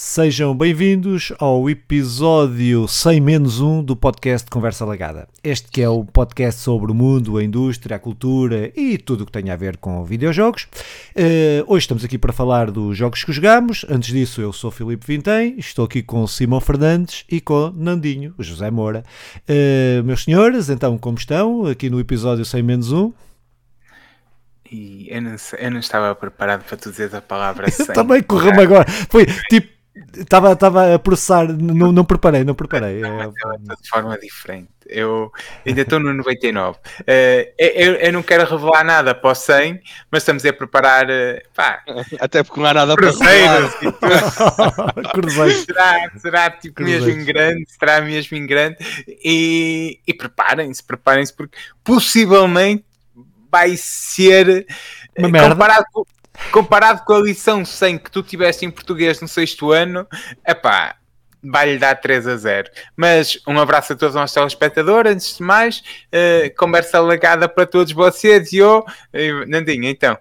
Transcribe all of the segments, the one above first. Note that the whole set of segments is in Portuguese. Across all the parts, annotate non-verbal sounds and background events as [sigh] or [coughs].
Sejam bem-vindos ao episódio 100 menos 1 do podcast Conversa Lagada. Este que é o podcast sobre o mundo, a indústria, a cultura e tudo o que tem a ver com videojogos. Uh, hoje estamos aqui para falar dos jogos que jogamos. Antes disso, eu sou Filipe Vintém, estou aqui com Simão Fernandes e com Nandinho, José Moura. Uh, meus senhores, então como estão? Aqui no episódio 100 menos 1. E eu não, eu não, estava preparado para tu dizer a palavra [laughs] 100. Também correu-me agora. Foi tipo Estava, estava a processar, não, não preparei, não preparei. Não, é, de forma diferente. Eu ainda estou no 99. Uh, eh, eu, eu não quero revelar nada para o 100, mas estamos a preparar. Uh, pá, [laughs] Até porque não há nada para revelar. [laughs] Será, será tipo Cruzeiros. mesmo em grande, será mesmo em grande. E, e preparem-se, preparem-se, porque possivelmente vai ser. Uma merda. Comparado com, comparado com a lição 100 que tu tiveste em português no sexto ano, é pá, vai-lhe dar 3 a 0. Mas um abraço a todos os nossos telespectadores, antes de mais, uh, conversa legada para todos vocês e eu, uh, Nandinho, então.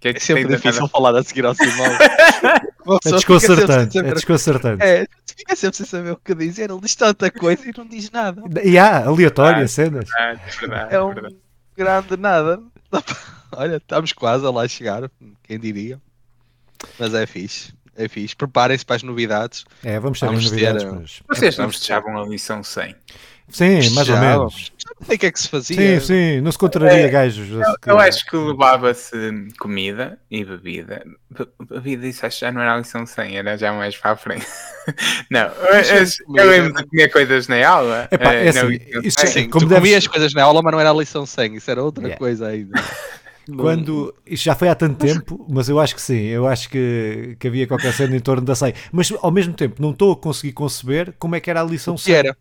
Que é, que é sempre difícil falar a seguir ao Simão. [laughs] é desconcertante, é desconcertante. É, fica sempre sem saber o que dizer, ele diz tanta coisa e não diz nada. E há, aleatória, ah, cenas. É verdade, é um verdade. grande nada. Olha, estamos quase a lá chegar, quem diria. Mas é fixe. É fixe. Preparem-se para as novidades. É, vamos ter vamos novidades. Ter, mas... Vocês não fechavam a lição 100? Sim, mais ou menos. Já sei o que é que se fazia. Sim, sim, não se contraria é, gajos. Eu, eu acho que levava-se comida e bebida. Bebida, isso acho que já não era a lição 100, era já mais para a frente. [laughs] não, eu, lembro de comer coisas na aula. Epá, é, é assim, isso, sim, como tu deves... comias coisas na aula, mas não era a lição 100, isso era outra yeah. coisa ainda. [laughs] Quando, isto já foi há tanto tempo, mas eu acho que sim, eu acho que, que havia qualquer cena em torno da 100. Mas ao mesmo tempo, não estou a conseguir conceber como é que era a lição 100. era?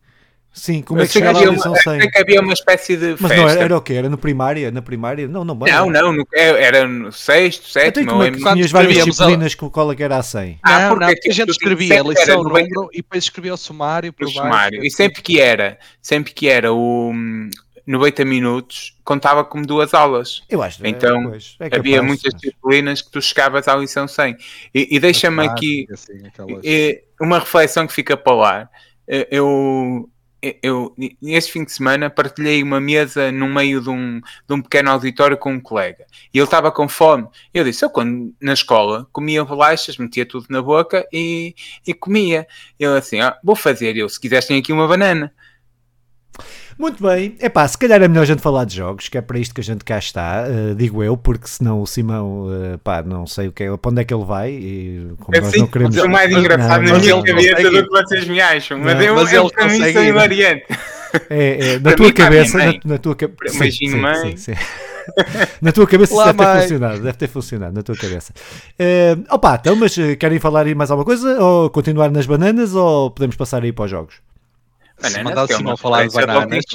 Sim, como é que chegava a lição 100? que havia uma espécie de Mas não era, era o quê? Era no primária? Na primária? Não, não, não, não, no, é, era no sexto, sétimo. Então, como é que tinhas várias disciplinas com qual é que era a 100? Ah, porque não, a gente escrevia a lição, número e depois escrevia o sumário por o sumário. E sempre que era, sempre que era o 90 minutos contava como duas aulas. Eu acho. Então é, é havia muitas mas... disciplinas que tu chegavas à lição 100. E, e deixa-me aqui assim, uma reflexão que fica para lá. Eu, eu, neste fim de semana, partilhei uma mesa no meio de um, de um pequeno auditório com um colega. E ele estava com fome. Eu disse, eu quando na escola comia bolachas, metia tudo na boca e, e comia. Ele assim, ah, vou fazer. Eu, se quiseres, tenho aqui uma banana. Muito bem, é pá, se calhar é melhor a gente falar de jogos, que é para isto que a gente cá está, uh, digo eu, porque senão o Simão, uh, pá, não sei o que é, para onde é que ele vai e como é nós não queremos... É o mais engraçado na minha cabeça do que vocês me acham, mas, não, eu, mas eu, [laughs] para mim sou invariante. É, é, na, tua cabeça, na, na, tua cabeça, na tua cabeça deve ter funcionado, deve ter funcionado na tua cabeça. Uh, opa, então, mas querem falar aí mais alguma coisa? Ou continuar nas bananas ou podemos passar aí para os jogos? Se mandar o Simão falar de bananas,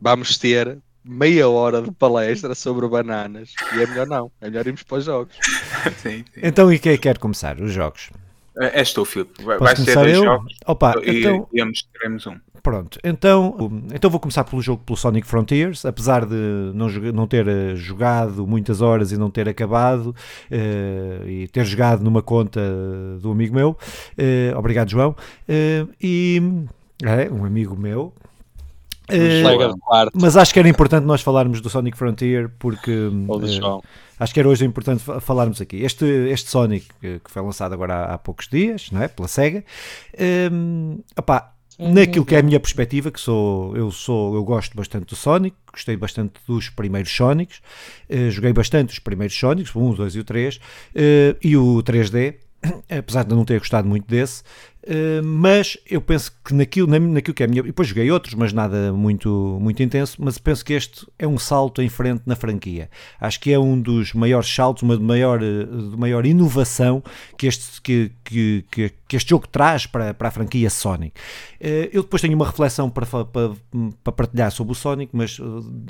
vamos ter meia hora de palestra sobre bananas. E é melhor não, é melhor irmos para os jogos. [laughs] sim, sim. Então, e quem quer começar? Os jogos? É, és tu, Filipe. Vai, Posso ser dois eu? jogos Opa, e, então... e ambos teremos um. Pronto, então, então vou começar pelo jogo pelo Sonic Frontiers, apesar de não, não ter eh, jogado muitas horas e não ter acabado uh, e ter jogado numa conta do amigo meu, uh, obrigado João, uh, e é, um amigo meu. Uh, mas acho que era importante nós falarmos do Sonic Frontier porque uh, acho que era hoje importante falarmos aqui. Este, este Sonic que foi lançado agora há, há poucos dias, não é? Pela SEGA, um, opá, naquilo que é a minha perspectiva, que sou eu sou eu gosto bastante do Sonic, gostei bastante dos primeiros Sonics, uh, joguei bastante os primeiros Sonics, o 1, o 2 e o 3, uh, e o 3D, [coughs] apesar de não ter gostado muito desse, Uh, mas eu penso que naquilo, naquilo que é a minha. Depois joguei outros, mas nada muito, muito intenso. Mas penso que este é um salto em frente na franquia. Acho que é um dos maiores saltos, uma de maior, eh, de maior inovação que este, que, que, que, que este jogo traz para, para a franquia Sonic. Uh, eu depois tenho uma reflexão para, para, para partilhar sobre o Sonic, mas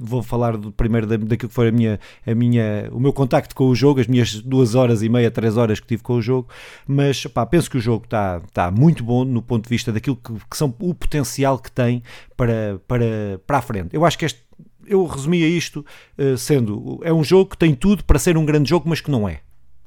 vou falar do, primeiro daquilo que foi a minha, a minha, o meu contacto com o jogo, as minhas duas horas e meia, três horas que tive com o jogo. Mas pá, penso que o jogo está, está muito bom no ponto de vista daquilo que, que são o potencial que tem para, para, para a frente. Eu acho que este, eu resumia isto uh, sendo, é um jogo que tem tudo para ser um grande jogo, mas que não é.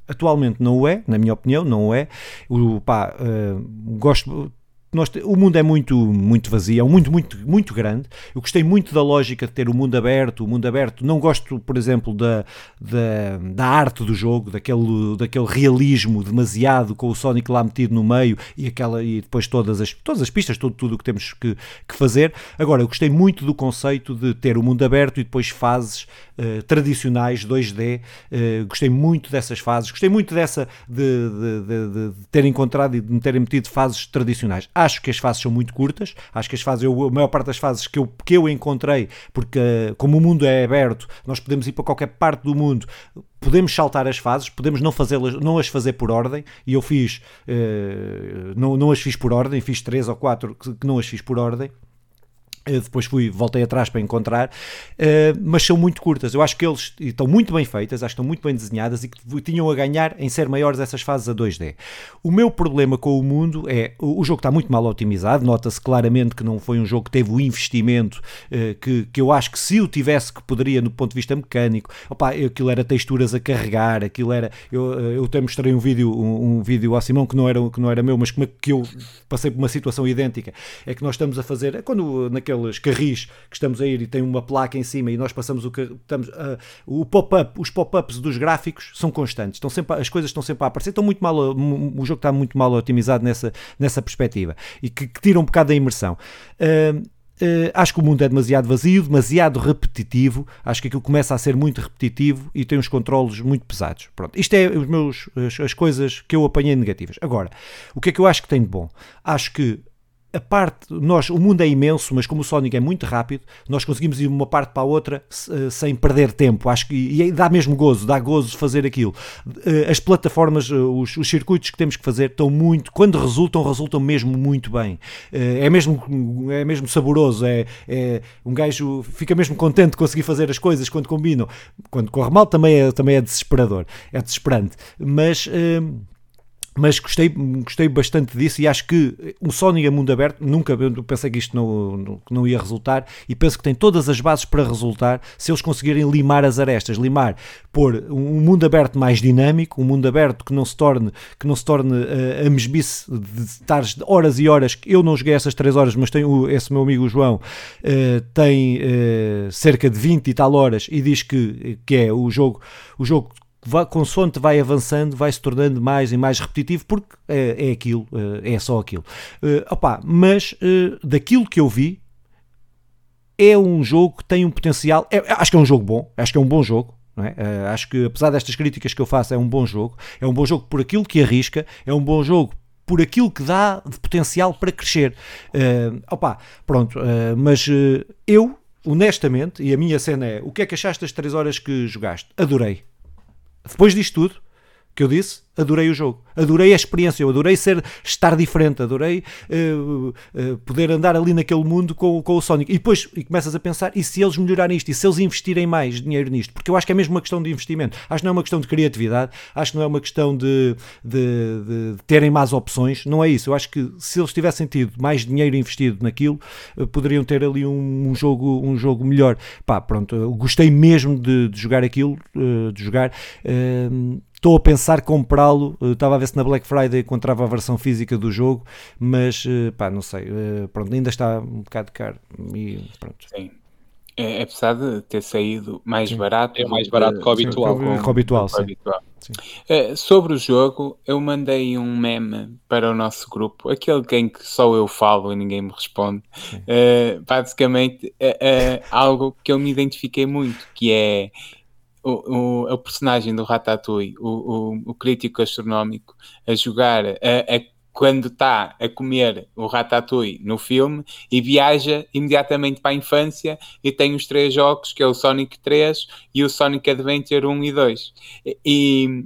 Atualmente não o é, na minha opinião, não o é. O, pá, uh, gosto nós, o mundo é muito, muito vazio, é um mundo muito, muito grande. Eu gostei muito da lógica de ter o mundo aberto. O mundo aberto, não gosto, por exemplo, da, da, da arte do jogo, daquele, daquele realismo demasiado com o Sonic lá metido no meio e, aquela, e depois todas as, todas as pistas, todo, tudo o que temos que, que fazer. Agora, eu gostei muito do conceito de ter o mundo aberto e depois fases uh, tradicionais 2D. Uh, eh, gostei muito dessas fases, gostei muito dessa de, de, de, de ter encontrado e de me terem metido fases tradicionais Acho que as fases são muito curtas, acho que as fases, eu, a maior parte das fases que eu, que eu encontrei, porque eh, como o mundo é aberto, nós podemos ir para qualquer parte do mundo, podemos saltar as fases, podemos não fazê-las, não as fazer por ordem, e eu fiz, uh, não, não as fiz por ordem, fiz três ou quatro que, que não as fiz por ordem, depois fui, voltei atrás para encontrar, uh, mas são muito curtas. Eu acho que eles estão muito bem feitas, acho que estão muito bem desenhadas e que tinham a ganhar em ser maiores essas fases a 2D. O meu problema com o mundo é o, jogo está muito mal otimizado, nota-se claramente que não foi um jogo que teve o investimento uh, que, que eu acho que se o tivesse que poderia no ponto de vista mecânico, opa, aquilo era texturas a carregar, aquilo era. Eu, eh, eu até mostrei um vídeo, um, um, vídeo ao Simão que não era, que não era meu, mas é que eu passei por uma situação idêntica. É que nós estamos a fazer, é quando naquele aqueles carris que estamos a ir e tem uma placa em cima e nós passamos o estamos uh, o pop-up, os pop-ups dos gráficos são constantes, estão sempre, as coisas estão sempre a aparecer, estão muito mal, o jogo está muito mal otimizado nessa, nessa perspectiva e que, que tira um bocado da imersão. Uh, Uh, acho que o mundo é demasiado vazio, demasiado repetitivo. Acho que aquilo começa a ser muito repetitivo e tem uns controles muito pesados. Pronto, isto é os meus, as, as coisas que eu apanhei negativas. Agora, o que é que eu acho que tem de bom? Acho que a parte, nós, o mundo é imenso, mas como o Sonic é muito rápido, nós conseguimos ir de uma parte para a outra uh, sem perder tempo. Acho que e dá mesmo gozo, dá gozo fazer aquilo. Uh, as plataformas, uh, os, os, circuitos que temos que fazer estão muito, quando resultam, resultam mesmo muito bem. é mesmo é mesmo saboroso, é, é, um gajo fica mesmo contente de conseguir fazer as coisas quando combinam. Quando corre mal também é, também é desesperador, é desesperante. Mas mas gostei, gostei bastante disso e acho que o Sonic a mundo aberto, nunca pensei que isto não, não ia resultar e penso que tem todas as bases para resultar se eles conseguirem limar as arestas, limar, pôr um mundo aberto mais dinâmico, um mundo aberto que não se torne, que não se torne uh, a mesbice de estar horas e horas, eu não joguei essas 3 horas, mas tenho esse meu amigo João, uh, tem uh, cerca de 20 e tal horas e diz que, que é o jogo, o jogo vai, consoante vai avançando, vai se tornando mais e mais repetitivo, porque é, é aquilo, eh, é só aquilo. Uh, opa, mas uh, daquilo que eu vi, é um jogo que tem um potencial. É, acho que é um jogo bom, acho que é um bom jogo. É? Uh, acho que apesar destas críticas que eu faço, é um bom jogo. É um bom jogo por aquilo que arrisca, é um bom jogo por aquilo que dá de potencial para crescer. Uh, opa, pronto, uh, mas uh, eu, honestamente, e a minha cena é: o que é que achaste das 3 horas que jogaste? Adorei. Depois disto tudo que eu disse, adorei o jogo, adorei a experiência, eu adorei ser, estar diferente, adorei uh, uh, poder andar ali naquele mundo com, com o Sonic. E depois e começas a pensar, e se eles melhorarem isto, e se eles investirem mais dinheiro nisto? Porque eu acho que é mesmo uma questão de investimento, acho que não é uma questão de criatividade, acho que não é uma questão de, de, de terem mais opções, não é isso. Eu acho que se eles tivessem tido mais dinheiro investido naquilo, uh, poderiam ter ali um, um, jogo, um jogo melhor. Pá, pronto, eu gostei mesmo de, de jogar aquilo, de jogar. Estou a pensar comprá-lo. Eh, estava a ver se na Black Friday encontrava a versão física do jogo, mas eh, pá, não sei. Eh, pronto, ainda está um bocado caro. E pronto. Sim. É, apesar de ter saído mais sim. barato. É mais barato que o habitual. Sim, com, habitual, sim. habitual. sim. sobre o jogo, eu mandei um meme para o nosso grupo, aquele em que só eu falo e ninguém me responde. Uh, basicamente, uh, algo que eu me identifiquei muito, que é o, o, o personagem do Ratatouille, o, o, o crítico astronómico, a jogar, a, a quando está a comer o Ratatouille no filme e viaja imediatamente para a infância e tem os três jogos, que é o Sonic 3 e o Sonic Adventure 1 e 2. E,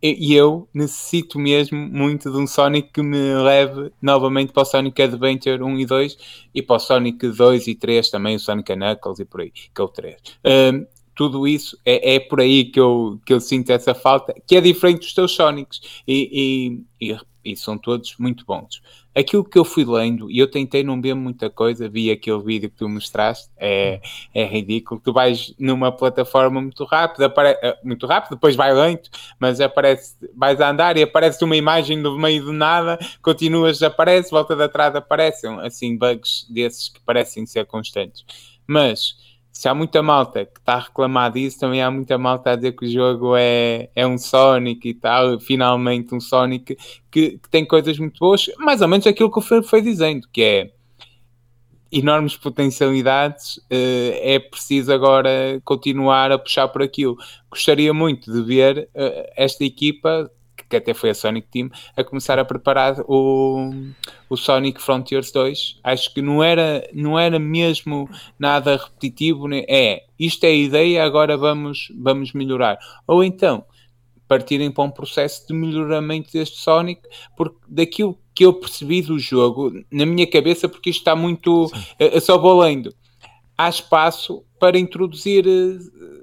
e eu necessito mesmo muito de um Sonic que me leve novamente para o Sonic Adventure 1 e 2 e para o Sonic 2 e 3 também, o Sonic Knuckles e por aí, que é o 3. Um, tudo isso é, é por aí que eu, que eu sinto essa falta, que é diferente dos teus Sonics. E, e, e e são todos muito bons. Aquilo que eu fui lendo, e eu tentei não ver muita coisa, vi aquele vídeo que tu mostraste, é, é ridículo. Tu vais numa plataforma muito rápida. Eh, muito rápido, depois vai lento, mas aparece, vais a andar e aparece uma imagem no meio do nada, continuas, aparece, volta de atrás, aparecem assim bugs desses que parecem ser constantes. Mas se há muita malta que está a reclamar disso, também há muita malta a dizer que o jogo é, é um Sonic e tal, finalmente um Sonic que, que tem coisas muito boas, mais ou menos aquilo que o Fer foi dizendo, que é enormes potencialidades, uh, é preciso agora continuar a puxar por aquilo. Gostaria muito de ver uh, esta equipa que até foi a Sonic Team, a começar a preparar o, o Sonic Frontiers 2. Acho que não era, não era mesmo nada repetitivo, né? é isto é a ideia, agora vamos, vamos melhorar. Ou então partirem para um processo de melhoramento deste Sonic, porque daquilo que eu percebi do jogo, na minha cabeça, porque isto está muito. Eu só vou lendo. Há espaço para introduzir eh,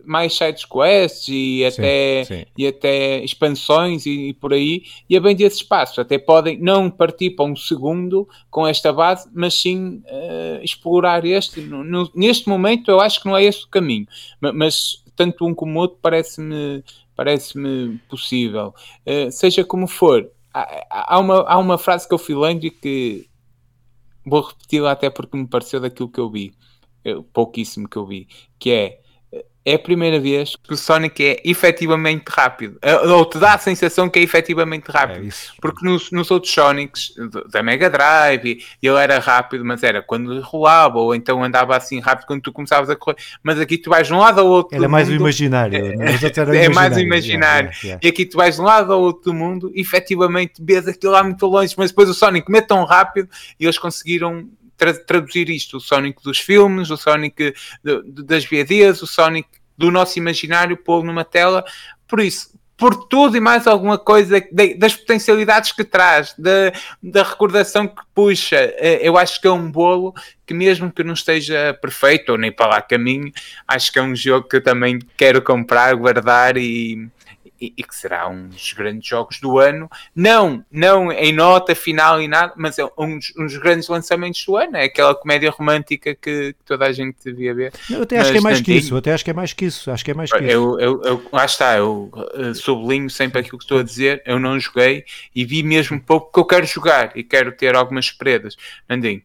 mais sides quests e até, sim, sim. E até expansões e, e, por aí, e é bem desse espaço. Até podem não partir para um segundo com esta base, mas sim uh, explorar este. No, no, neste momento, eu acho que não é esse o caminho, mas, mas tanto um como o outro parece-me parece-me possível. Uh, seja como for, há, há, uma, há uma frase que eu fui lendo e que vou repeti-la até porque me pareceu daquilo que eu vi pouquíssimo que eu vi, que é é a primeira vez que o Sonic é efetivamente rápido. Ou te dá a sensação que é efetivamente rápido. É Porque nos, nos, outros Sonics da Mega Drive ele era rápido, mas era quando rolava, ou então andava assim rápido quando tu começavas a correr. Mas aqui tu vais de um lado ao outro. Era mais mundo, o imaginário. É, é, [laughs] é mais o imaginário. Yeah, yeah. E aqui tu vais de um lado ao outro do mundo, efetivamente vês aquilo lá muito longe, mas depois o Sonic mete tão rápido e eles conseguiram tra traduzir isto, o Sonic dos filmes, o Sonic de, de, das BDs, o Sonic do nosso imaginário, pô-lo numa tela. Por isso, por tudo e mais alguma coisa de, das potencialidades que traz, da, da recordação que puxa. Eh, eu acho que é um bolo que, mesmo que não esteja perfeito ou nem para lá caminho, acho que é um jogo que eu também quero comprar, guardar e, e, e, que será um dos grandes jogos do ano, não, não em nota final e nada, mas é um, um dos grandes lançamentos do ano, é aquela comédia romântica que, que toda a gente devia ver. Eu até acho que é mais que isso, até acho que é mais que isso, acho que é mais que isso. Eu, eu, eu, lá está, eu uh, sublinho sempre aquilo que estou a dizer, eu não joguei e vi mesmo pouco que eu quero jogar e quero ter algumas surpresas. Andinho.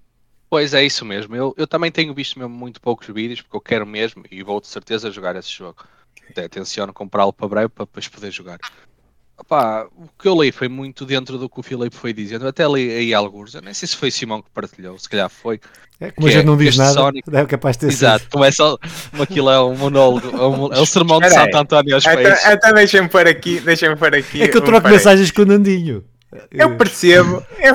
Pois é isso mesmo, eu, eu também tenho visto mesmo muito poucos vídeos porque eu quero mesmo e vou de certeza jogar esse jogo. Até tenciono comprá-lo para breve para depois poder jogar. Opa, o que eu li foi muito dentro do que o Filipe foi dizendo. Até li aí alguns. Eu nem sei se foi Simão que partilhou, se calhar foi. É, como a gente é, não diz nada, Sonic... é capaz de ter Exato, como é só. Como aquilo é um monólogo, é, um, é o sermão de Santo António aos peixes. Até deixa-me pôr aqui, deixa-me pôr aqui. É que eu troco mensagens com o Nandinho. Eu percebo, eu,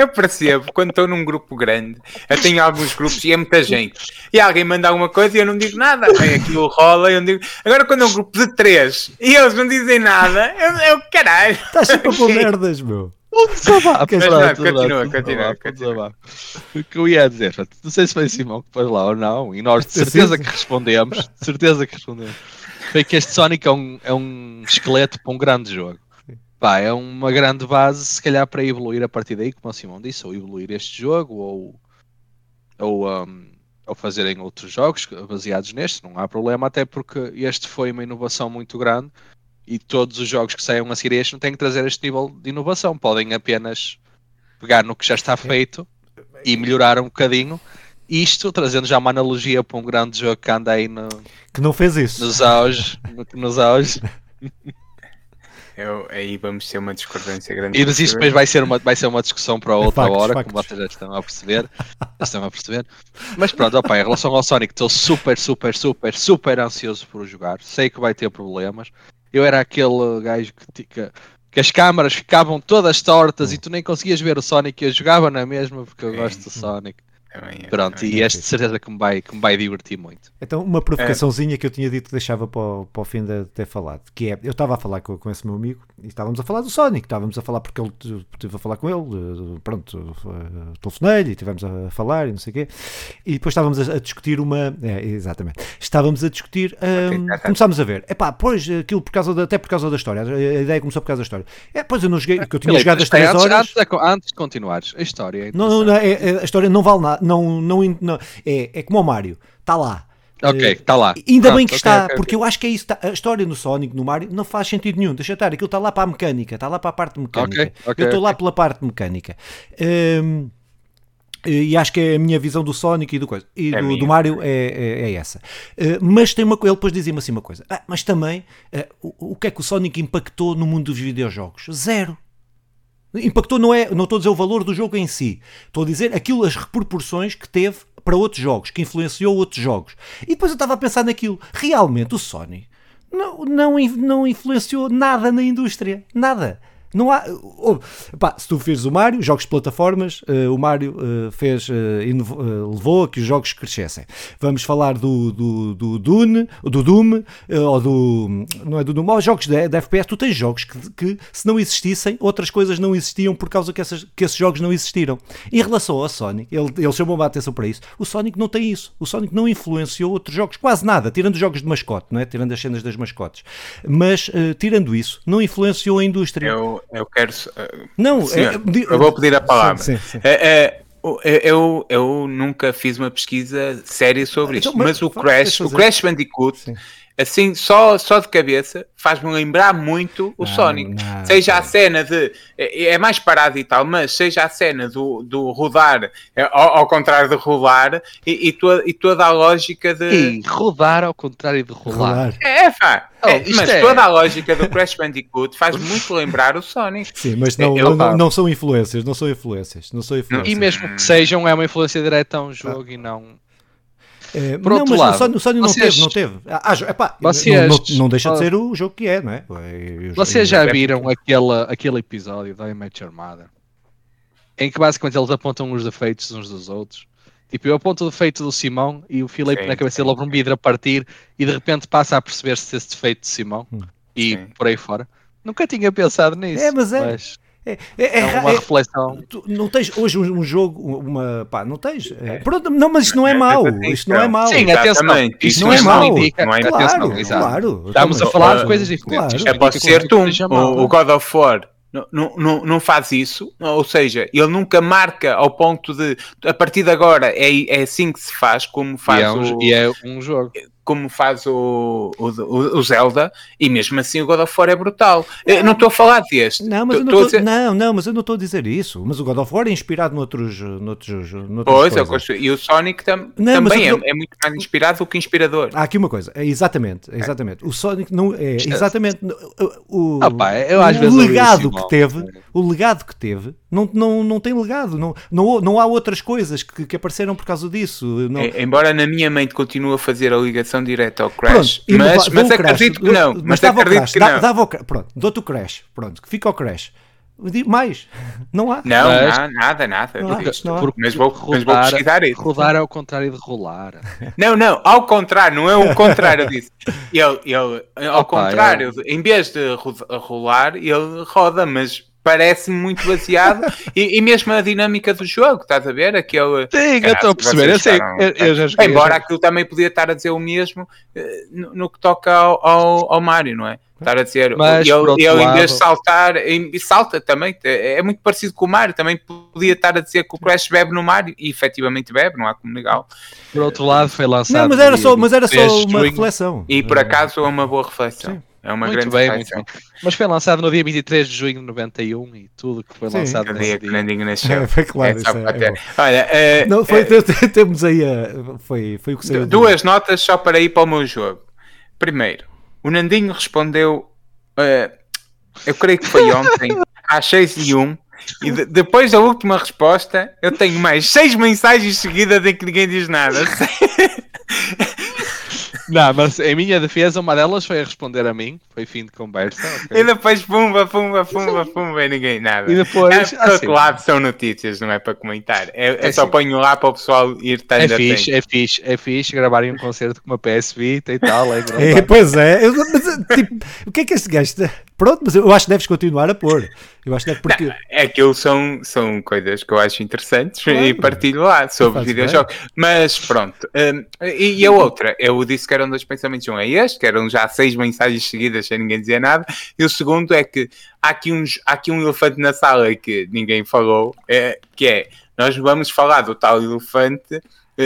eu percebo quando estou num grupo grande, eu tenho alguns grupos e é muita gente, e alguém manda alguma coisa e eu não digo nada, aí aquilo rola e eu não digo. Agora, quando é um grupo de três e eles não dizem nada, eu, eu caralho. Estás sempre a pôr merdas, meu. Um desabafo. Continua, continua, continua. O que eu ia dizer, não sei se foi Simão que pôs lá ou não, e nós de certeza que respondemos, de certeza que respondemos, foi que este Sonic é um, é um esqueleto para um grande jogo pá, é uma grande base, se calhar, para evoluir a partir daí, como o Simão disse, ou evoluir este jogo, ou, ou, um, ou fazerem outros jogos baseados neste, não há problema, até porque este foi uma inovação muito grande e todos os jogos que saiam a seguir este não têm que trazer este nível de inovação, podem apenas pegar no que já está feito e melhorar um bocadinho. Isto trazendo já uma analogia para um grande jogo que anda aí no, que não fez isso nos auge, no, nos auge. [laughs] Eu, aí vamos ter uma discordância grande. E mas isto depois vai ser uma, vai ser uma discussão para outra factos, hora, factos. como vocês já estão a perceber. já estão a perceber. Mas pronto, opa, em relação ao Sonic, estou super, super, super, super ansioso por jogar. Sei que vai ter problemas. Eu era aquele gajo que, que, que as câmaras ficavam todas tortas e tu nem conseguias ver o Sonic. Eu jogava na mesma porque eu gosto do Sonic. Também é, Pronto, também e este de certeza que me, vai, que me vai divertir muito. Então, uma provocaçãozinha é. que eu tinha dito que deixava para o, para o fim de ter falado, que é, eu estava a falar com, com esse meu amigo e estávamos a falar do Sonic, estávamos a falar porque ele estive a falar com ele, pronto, telefonei-lhe e estivemos a falar e não sei o quê, e depois estávamos a, a discutir uma, é, exatamente, estávamos a discutir, um, começámos a ver, é pá, pois aquilo por causa da, até por causa da história, a ideia começou por causa da história, é, pois eu não joguei, que eu tinha jogado as 3 horas. Antes, antes, de continuares, a história é não, não, não, é, é, a história não vale nada, não, não, não é, é como o Mário, está lá. Ok, está lá. Ainda Pronto, bem que okay, está, okay, porque okay. eu acho que é isso. Tá, a história no Sonic, no Mario, não faz sentido nenhum. Deixa estar, aquilo está lá para a mecânica, está lá para a parte mecânica. eu estou lá pela parte mecânica. Um, e acho que é a minha visão do Sonic e do, coisa, e é do, do, Mario é, é, é essa. Uh, mas tem uma coisa, ele depois dizia-me assim uma coisa. Ah, mas também, uh, o, o que é que o Sonic impactou no mundo dos videojogos? Zero. Impactou não é, não estou a dizer o valor do jogo em si, estou a dizer aquilo, as repercussões que teve para outros jogos, que influenciou outros jogos. E depois eu estava a pensar naquilo, realmente o Sony não, não, não influenciou nada na indústria, nada. Não há. Oh, pá, se tu fez o Mario, jogos de plataformas, uh, o Mario uh, fez, uh, levou a que os jogos crescessem. Vamos falar do, do, do Dune, do Doom, ou do. Não é do Doom, ou jogos de FPS. Tu tens jogos que, que, se não existissem, outras coisas não existiam por causa que, essas, que esses jogos não existiram. Em relação ao Sonic, ele, ele chamou-me a atenção para isso. O Sonic não tem isso. O Sonic não influenciou outros jogos, quase nada, tirando os jogos de mascote, não é? tirando as cenas das mascotes. Mas, tirando isso, não influenciou a indústria. Eu eu, quero. Uh, não, senhor, é, eu vou pedir a palavra. Sim, sim, sim. É, é, eu, eu nunca fiz uma pesquisa séria sobre então, isto, mas, mas o Crash, o Crash Bandicoot, assim, só, só de cabeça, faz-me lembrar muito o não, Sonic. Não, seja a cena de. É, é, mais parado e tal, mas seja a cena do, do rodar é, ao, ao, contrário de rolar e, e, toda, e toda a lógica de. E rodar ao contrário de rolar. É, pá. Oh, é, mas é... toda a lógica do Crash Bandicoot faz muito lembrar o Sonic. Sim, mas não, eu, não, não, são influências, não são influências, não são influências. E mesmo que sejam, é uma influência direta a um jogo ah. e não é, Por não, mas lado, o Sony, o Sony não teve, não teve. Ah, epá, vocês, não, não, não, deixa de ser o jogo que é, não é? Eu, vocês já viram aquele, aquele episódio da Image Armada em que basicamente eles apontam os defeitos uns dos outros? Tipo, eu aponto o defeito do Simão e o Filipe na cabeça dele abre um vidro a partir e de repente passa a perceber-se esse defeito de Simão hum. e sim. por aí fora. Nunca tinha pensado nisso. É, mas é. Mas... É, é, é, é uma é, reflexão. Tu não tens hoje um, um, jogo, uma. Pá, não tens. É, pronto, não, mas isto não é mau. Isto não é mau. Sim, atenção. Isto não é mau. Indica, não é claro, atenção, claro. Estamos a falar de coisas diferentes. Claro. É pode ser tu, o, o God of War. Não, não, não faz isso, ou seja, ele nunca marca ao ponto de a partir de agora é, é assim que se faz, como faz e é um, o, e é um jogo como faz o, o, o, Zelda, e mesmo assim o God of War é brutal. Não, eu não estou a falar deste. Não, mas eu não, dizer... não, não, mas eu não estou a dizer isso. Mas o God of War é inspirado noutros. noutros, noutros pois, eu e o Sonic tam, não, também é, é, muito mais inspirado do que inspirador. Há aqui uma coisa, é exatamente, é exatamente. O Sonic não é exatamente o, ah, pá, eu, o legado que teve, o legado que teve não, não, não tem legado, não, não, não há outras coisas que, que apareceram por causa disso. Não... É, embora na minha mente continue a fazer a ligação direta ao Crash, pronto, mas, mas acredito que não. Mas, mas acredito crash, que não. Dava o, pronto, dou-te o Crash, pronto, que fica o Crash. Mais, [laughs] não há. Não, mas, não nada, nada. Não há, não há. Mas, vou, rodar, mas vou pesquisar isso. Rodar ao contrário de rolar. [laughs] Não, não, ao contrário, não é o contrário disso. Ele, ele, ao Opa, contrário, ele... em vez de rolar, ele roda, mas parece-me muito baseado [laughs] e, e, mesmo a dinâmica do jogo, estás a ver? Aquele, Sim, eu estou a perceber, eu sei, eu, eu já joguei, Embora aquilo também podia estar a dizer o mesmo eh, no, no que toca ao, ao, ao Mario, não é? Estar a dizer, Mas, ele, ele em vez de saltar, e salta também, é, é muito parecido com o Mario, também podia estar a dizer que o Crash bebe no Mario, e efetivamente bebe, não há como negar. Por outro lado, foi lançado. Não, mas era só, mas era só uma reflexão. E por acaso é uma boa reflexão. Sim. É uma muito grande bem, muito bem. Mas foi lançado no dia 23 de junho de 91 e tudo que foi Sim, lançado nesse dia. dia. É, foi claro, é, é, é Olha, uh, não, foi, uh, temos aí a, foi, foi o que saiu Duas notas só para ir para o meu jogo. Primeiro, o Nandinho respondeu, uh, eu creio que foi ontem, [laughs] às 6 e 1 e de, depois da última resposta, eu tenho mais seis mensagens seguidas em que ninguém diz nada. [laughs] [laughs] Não, mas em minha defesa, uma delas foi a responder a mim, foi fim de conversa. Okay. E depois pumba, pumba, pumba, pumba, e ninguém nada. E depois. É, assim, lado são notícias, não é para comentar. É, é, é só assim, ponho lá para o pessoal ir tendo É fixe, é fixe, é fixe gravarem um concerto com uma PS Vita e tal. É, [laughs] é pois é, eu, mas, tipo, o que é que este gajo. Pronto, mas eu acho que deves continuar a pôr. Eu acho que deve porque... Não, é que são, são coisas que eu acho interessantes claro. e partilho lá sobre videojogos. Bem. Mas pronto. Um, e, e, a outra, eu disse que eram dois pensamentos. Um é este, que eram já seis mensagens seguidas sem ninguém dizer nada. E o segundo é que há aqui, uns, há aqui um elefante na sala que ninguém falou, é, que é nós vamos falar do tal elefante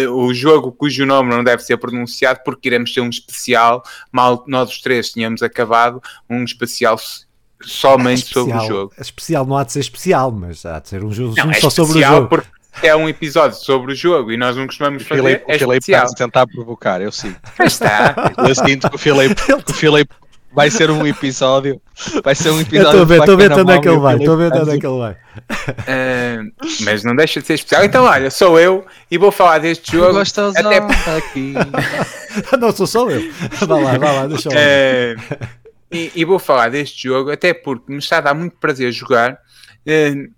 o jogo cujo nome não deve ser pronunciado porque iremos ter um especial, mal nós os três tínhamos acabado, um especial somente especial, sobre o jogo. Especial não há de ser especial, mas há de ser um jogo não, é só sobre o jogo. Porque é um episódio sobre o jogo e nós não costumamos fazer. Filipe, é o Filipe está a tentar provocar, eu sim. Está. Eu sinto que o Filipe, [laughs] o Filipe vai ser um episódio. Vai ser um episódio. Estou a ver, estou a ver onde é que ele vai. Estou a ver onde é que ele vai. Mas não deixa de ser especial. Então, olha, sou eu e vou falar deste jogo. Até aqui. [laughs] não sou só eu. Vá lá, vá lá, deixa eu uh, e, e, vou falar deste jogo até porque me está a dar muito prazer jogar. Uh,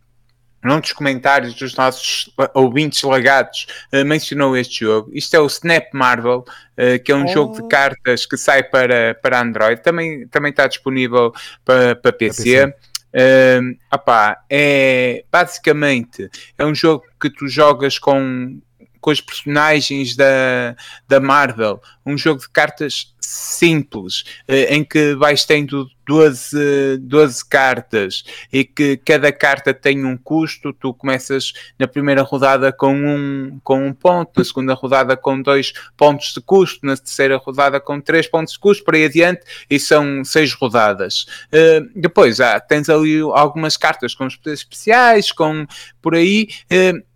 num dos comentários dos nossos ouvintes lagados, uh, mencionou este jogo. Isto é o Snap Marvel, uh, que é um oh. jogo de cartas que sai para, para Android. Também, também está disponível para, para PC. Uh, opá, é basicamente é um jogo que tu jogas com com os personagens da, da Marvel, um jogo de cartas simples, eh, em que vais tendo 12, 12 cartas e que cada carta tem um custo, tu começas na primeira rodada com um, com um ponto, na segunda rodada com dois pontos de custo, na terceira rodada com três pontos de custo, para aí adiante, e são seis rodadas. Uh, depois ah, tens ali algumas cartas com especiais, com por aí. Uh,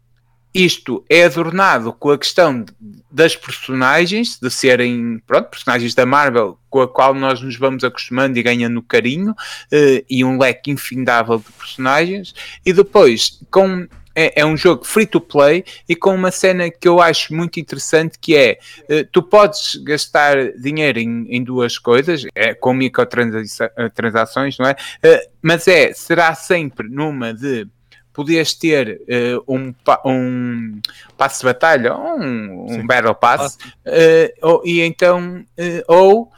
isto é adornado com a questão das personagens, de serem pronto, personagens da Marvel com a qual nós nos vamos acostumando e ganhando carinho, uh, e um leque infindável de personagens, e depois com é, é, um jogo free to play e com uma cena que eu acho muito interessante que é uh, tu podes gastar dinheiro em, em duas coisas, é, com microtransações, não é? Uh, mas é, será sempre numa de podias ter uh, um, um passo de batalha, um, um Battle Pass, uh, ou, e então, uh, ou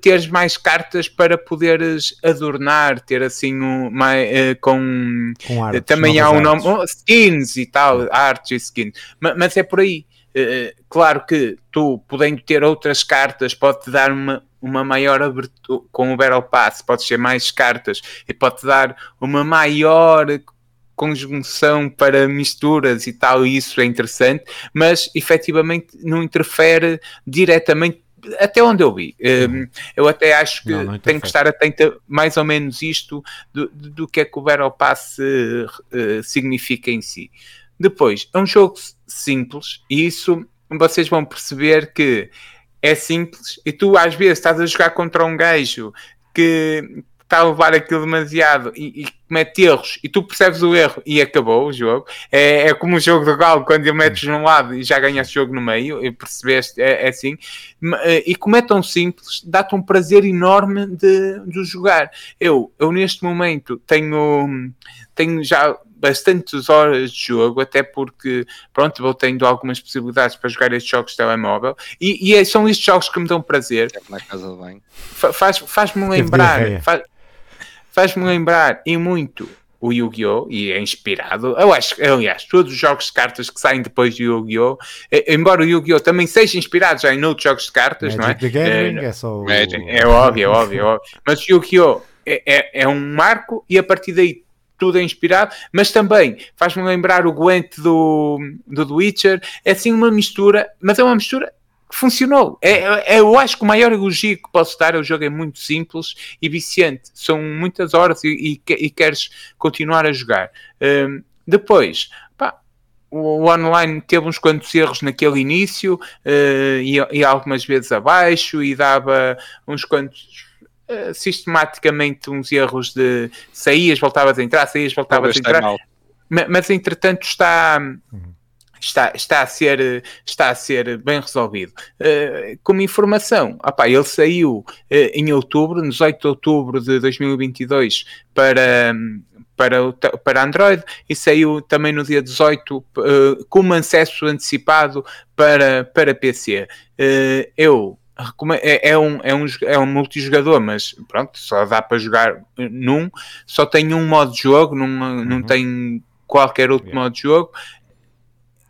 teres mais cartas para poderes adornar, ter assim um, mais, com, com artes, também há um nome, oh, skins e tal, artes e skins, mas, mas é por aí. claro que tu, podendo ter outras cartas, pode-te dar uma, uma maior abertura com o Battle Pass, pode ser mais cartas e pode-te dar uma maior conjunção para misturas e tal, e isso é interessante, mas efetivamente não interfere diretamente até onde eu vi. Um, eu até acho que não, não tenho que estar atento mais ou menos isto do, do que é que o Battle Pass uh, significa em si. Depois, é um jogo simples e isso vocês vão perceber que é simples e tu às vezes estás a jogar contra um gajo que, está a levar aquilo demasiado e, e, comete erros e tu percebes o erro e acabou o jogo. É, é como o jogo do Galo, quando ele metes num lado e já ganhas o jogo no meio, e percebeste, é, é assim. Eh, e como é tão simples, dá-te um prazer enorme de, de jogar. Eu, eu neste momento tenho, tenho já bastantes horas de jogo, até porque, pronto, vou tendo algumas possibilidades para jogar estes jogos de telemóvel, e, e é, são estes jogos que me dão prazer. Na casa de banho. Faz-me faz lembrar, faz, faz-me lembrar e muito o Yu-Gi-Oh! e é inspirado. Eu acho, aliás, todos os jogos de cartas que saem depois do Yu-Gi-Oh! Eh, embora o Yu-Gi-Oh! também seja inspirado já em outros jogos de cartas, Magic não é? Gathering, é, é, só o... Magic, é óbvio, é óbvio, é óbvio. Mas o Yu-Gi-Oh! É, é, é, um marco e a partir daí tudo é inspirado, mas também faz-me lembrar o Gwent do, do The Witcher. É assim uma mistura, mas é uma mistura funcionou. É, é, eu acho que o maior elogio que posso dar, o jogo é muito simples e viciante. São muitas horas e, e, e queres continuar a jogar. Um, depois, pá, o online teve uns quantos erros naquele início uh, e, e, algumas vezes abaixo e dava uns quantos uh, sistematicamente uns erros de saías, voltavas a entrar, saías, voltavas a entrar. Mas, mas entretanto está... Uhum está, está, a, ser, está a ser bem resolvido. Uh, como informação, opa, ele saiu uh, em outubro, no 18 de outubro de 2022, para, para, para Android e saiu também no dia 18 uh, como acesso antecipado para, para PC. Uh, eu é, é, um, é, um, é um multijogador, mas pronto, só dá para jogar num, só tem um modo de jogo, não, não uhum. tem qualquer outro yeah. modo de jogo.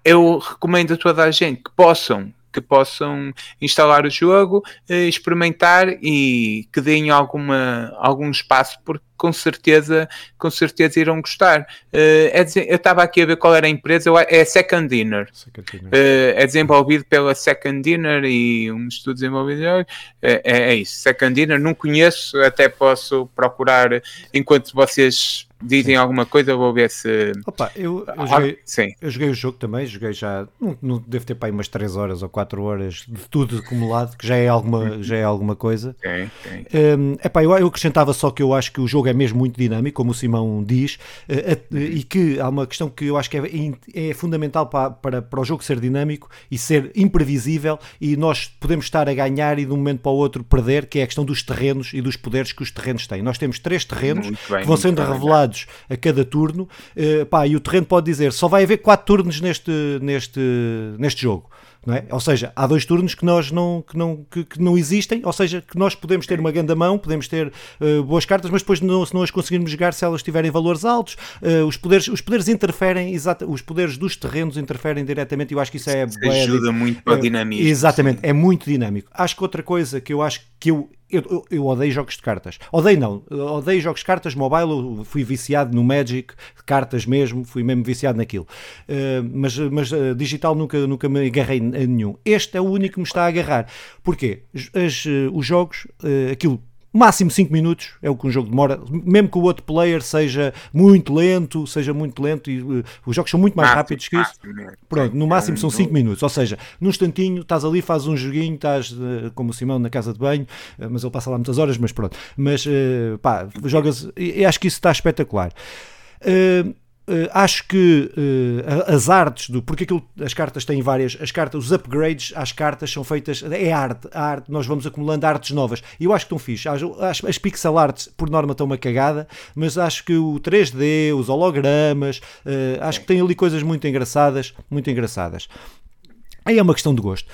Eu recomendo a toda a gente que possam que possam instalar o jogo, eh, experimentar e que deem alguma, algum espaço, porque com certeza, com certeza irão gostar. Uh, é, eu estava aqui a ver qual era a empresa, é Second Dinner. Second Dinner. Uh, é desenvolvido pela Second Dinner e um estudo desenvolvido. É, é, é, isso, Second Dinner. Não conheço, até posso procurar enquanto vocês dizem alguma coisa, vou ver se. Opa, eu, eu, joguei, Sim. eu joguei o jogo também, joguei já. Não, não devo ter para aí umas 3 horas ou 4 horas de tudo acumulado, que já é alguma, uhum. já é alguma coisa. Okay, okay. Um, epá, eu, eu acrescentava só que eu acho que o jogo é mesmo muito dinâmico, como o Simão diz, uh, uh, e que há uma questão que eu acho que é, é fundamental para, para, para o jogo ser dinâmico e ser imprevisível, e nós podemos estar a ganhar e de um momento para o outro perder, que é a questão dos terrenos e dos poderes que os terrenos têm. Nós temos três terrenos bem, que vão sendo revelados a cada turno. Uh, pá, e o terreno pode dizer só vai haver 4 turnos neste, neste, neste jogo. Não é? Ou seja, há dois turnos que nós não, que não, que, que não existem, ou seja, que nós podemos ter uma grande mão, podemos ter uh, boas cartas, mas depois não, se não as conseguirmos jogar, se elas tiverem valores altos, uh, os, poderes, os poderes interferem, exata, os poderes dos terrenos interferem diretamente e eu acho que isso é... Isso ajuda muito para é, o dinamismo. Exatamente, sim. é muito dinâmico. Acho que outra coisa que eu acho que eu eu, eu, odeio jogos de cartas. Odeio não, odeio jogos de cartas mobile, eu fui viciado no Magic, cartas mesmo, fui mesmo viciado naquilo. Uh, mas mas uh, digital nunca, nunca me agarrei a nenhum. Este é o único que me está a agarrar. Porquê? As, uh, os jogos, aquilo máximo 5 minutos é o que um jogo demora, mesmo que o outro player seja muito lento, seja muito lento e uh, os jogos são muito mais rápidos que isso. Pronto, no máximo são 5 minutos, ou seja, num instantinho estás ali, fazes um joguinho, estás uh, como o Simão na casa de banho, uh, mas ele passa lá muitas horas, mas pronto. Mas pá, jogas, e acho que isso está espetacular. Uh, Uh, acho que uh, as artes do porque aquilo, as cartas têm várias as cartas os upgrades às cartas são feitas é arte a arte nós vamos acumulando artes novas. E eu acho que estão fixe. As, as pixel arts por norma estão uma cagada mas acho que o 3D os hologramas uh, acho que tem ali coisas muito engraçadas muito engraçadas aí é uma questão de gosto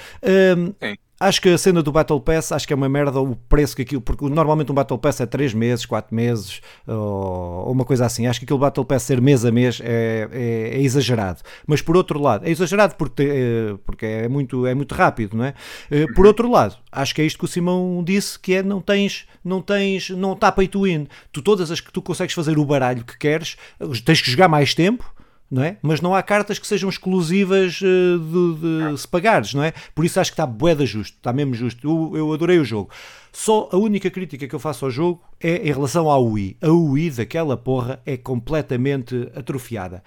Acho que a cena do Battle Pass, acho que é uma merda o preço que aquilo, porque normalmente um Battle Pass é 3 meses, 4 meses, ou, uma coisa assim. Acho que aquele Battle Pass ser mês a mês é, é, é exagerado. Mas por outro lado, é exagerado porque, é, porque é, muito, é muito rápido, não é? Eh, por outro lado, acho que é isto que o Simão disse, que é não tens, não tens, não está pay to win. Tu todas as que tu consegues fazer o baralho que queres, tens que jogar mais tempo, não é? Mas não há cartas que sejam exclusivas uh, de, de se pagares, não é? Por isso acho que está boeda justo, está mesmo justo. Eu, eu, adorei o jogo. Só a única crítica que eu faço ao jogo é em relação ao UI. A UI daquela porra é completamente atrofiada.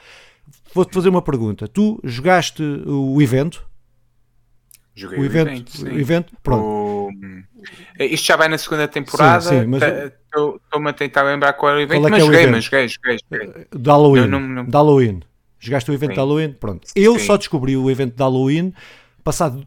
Vou-te fazer uma pergunta. Tu jogaste o evento? Joguei o evento, evento, o evento pronto. O... Isto já vai na segunda temporada. Sim, sim, mas... Estou-me a tentar lembrar qual era o evento, é mas, é o joguei, evento? mas joguei, joguei, joguei. De Halloween. Não, não, não... De Halloween. Jogaste o evento Sim. de Halloween? Pronto. Eu Sim. só descobri o evento de Halloween passado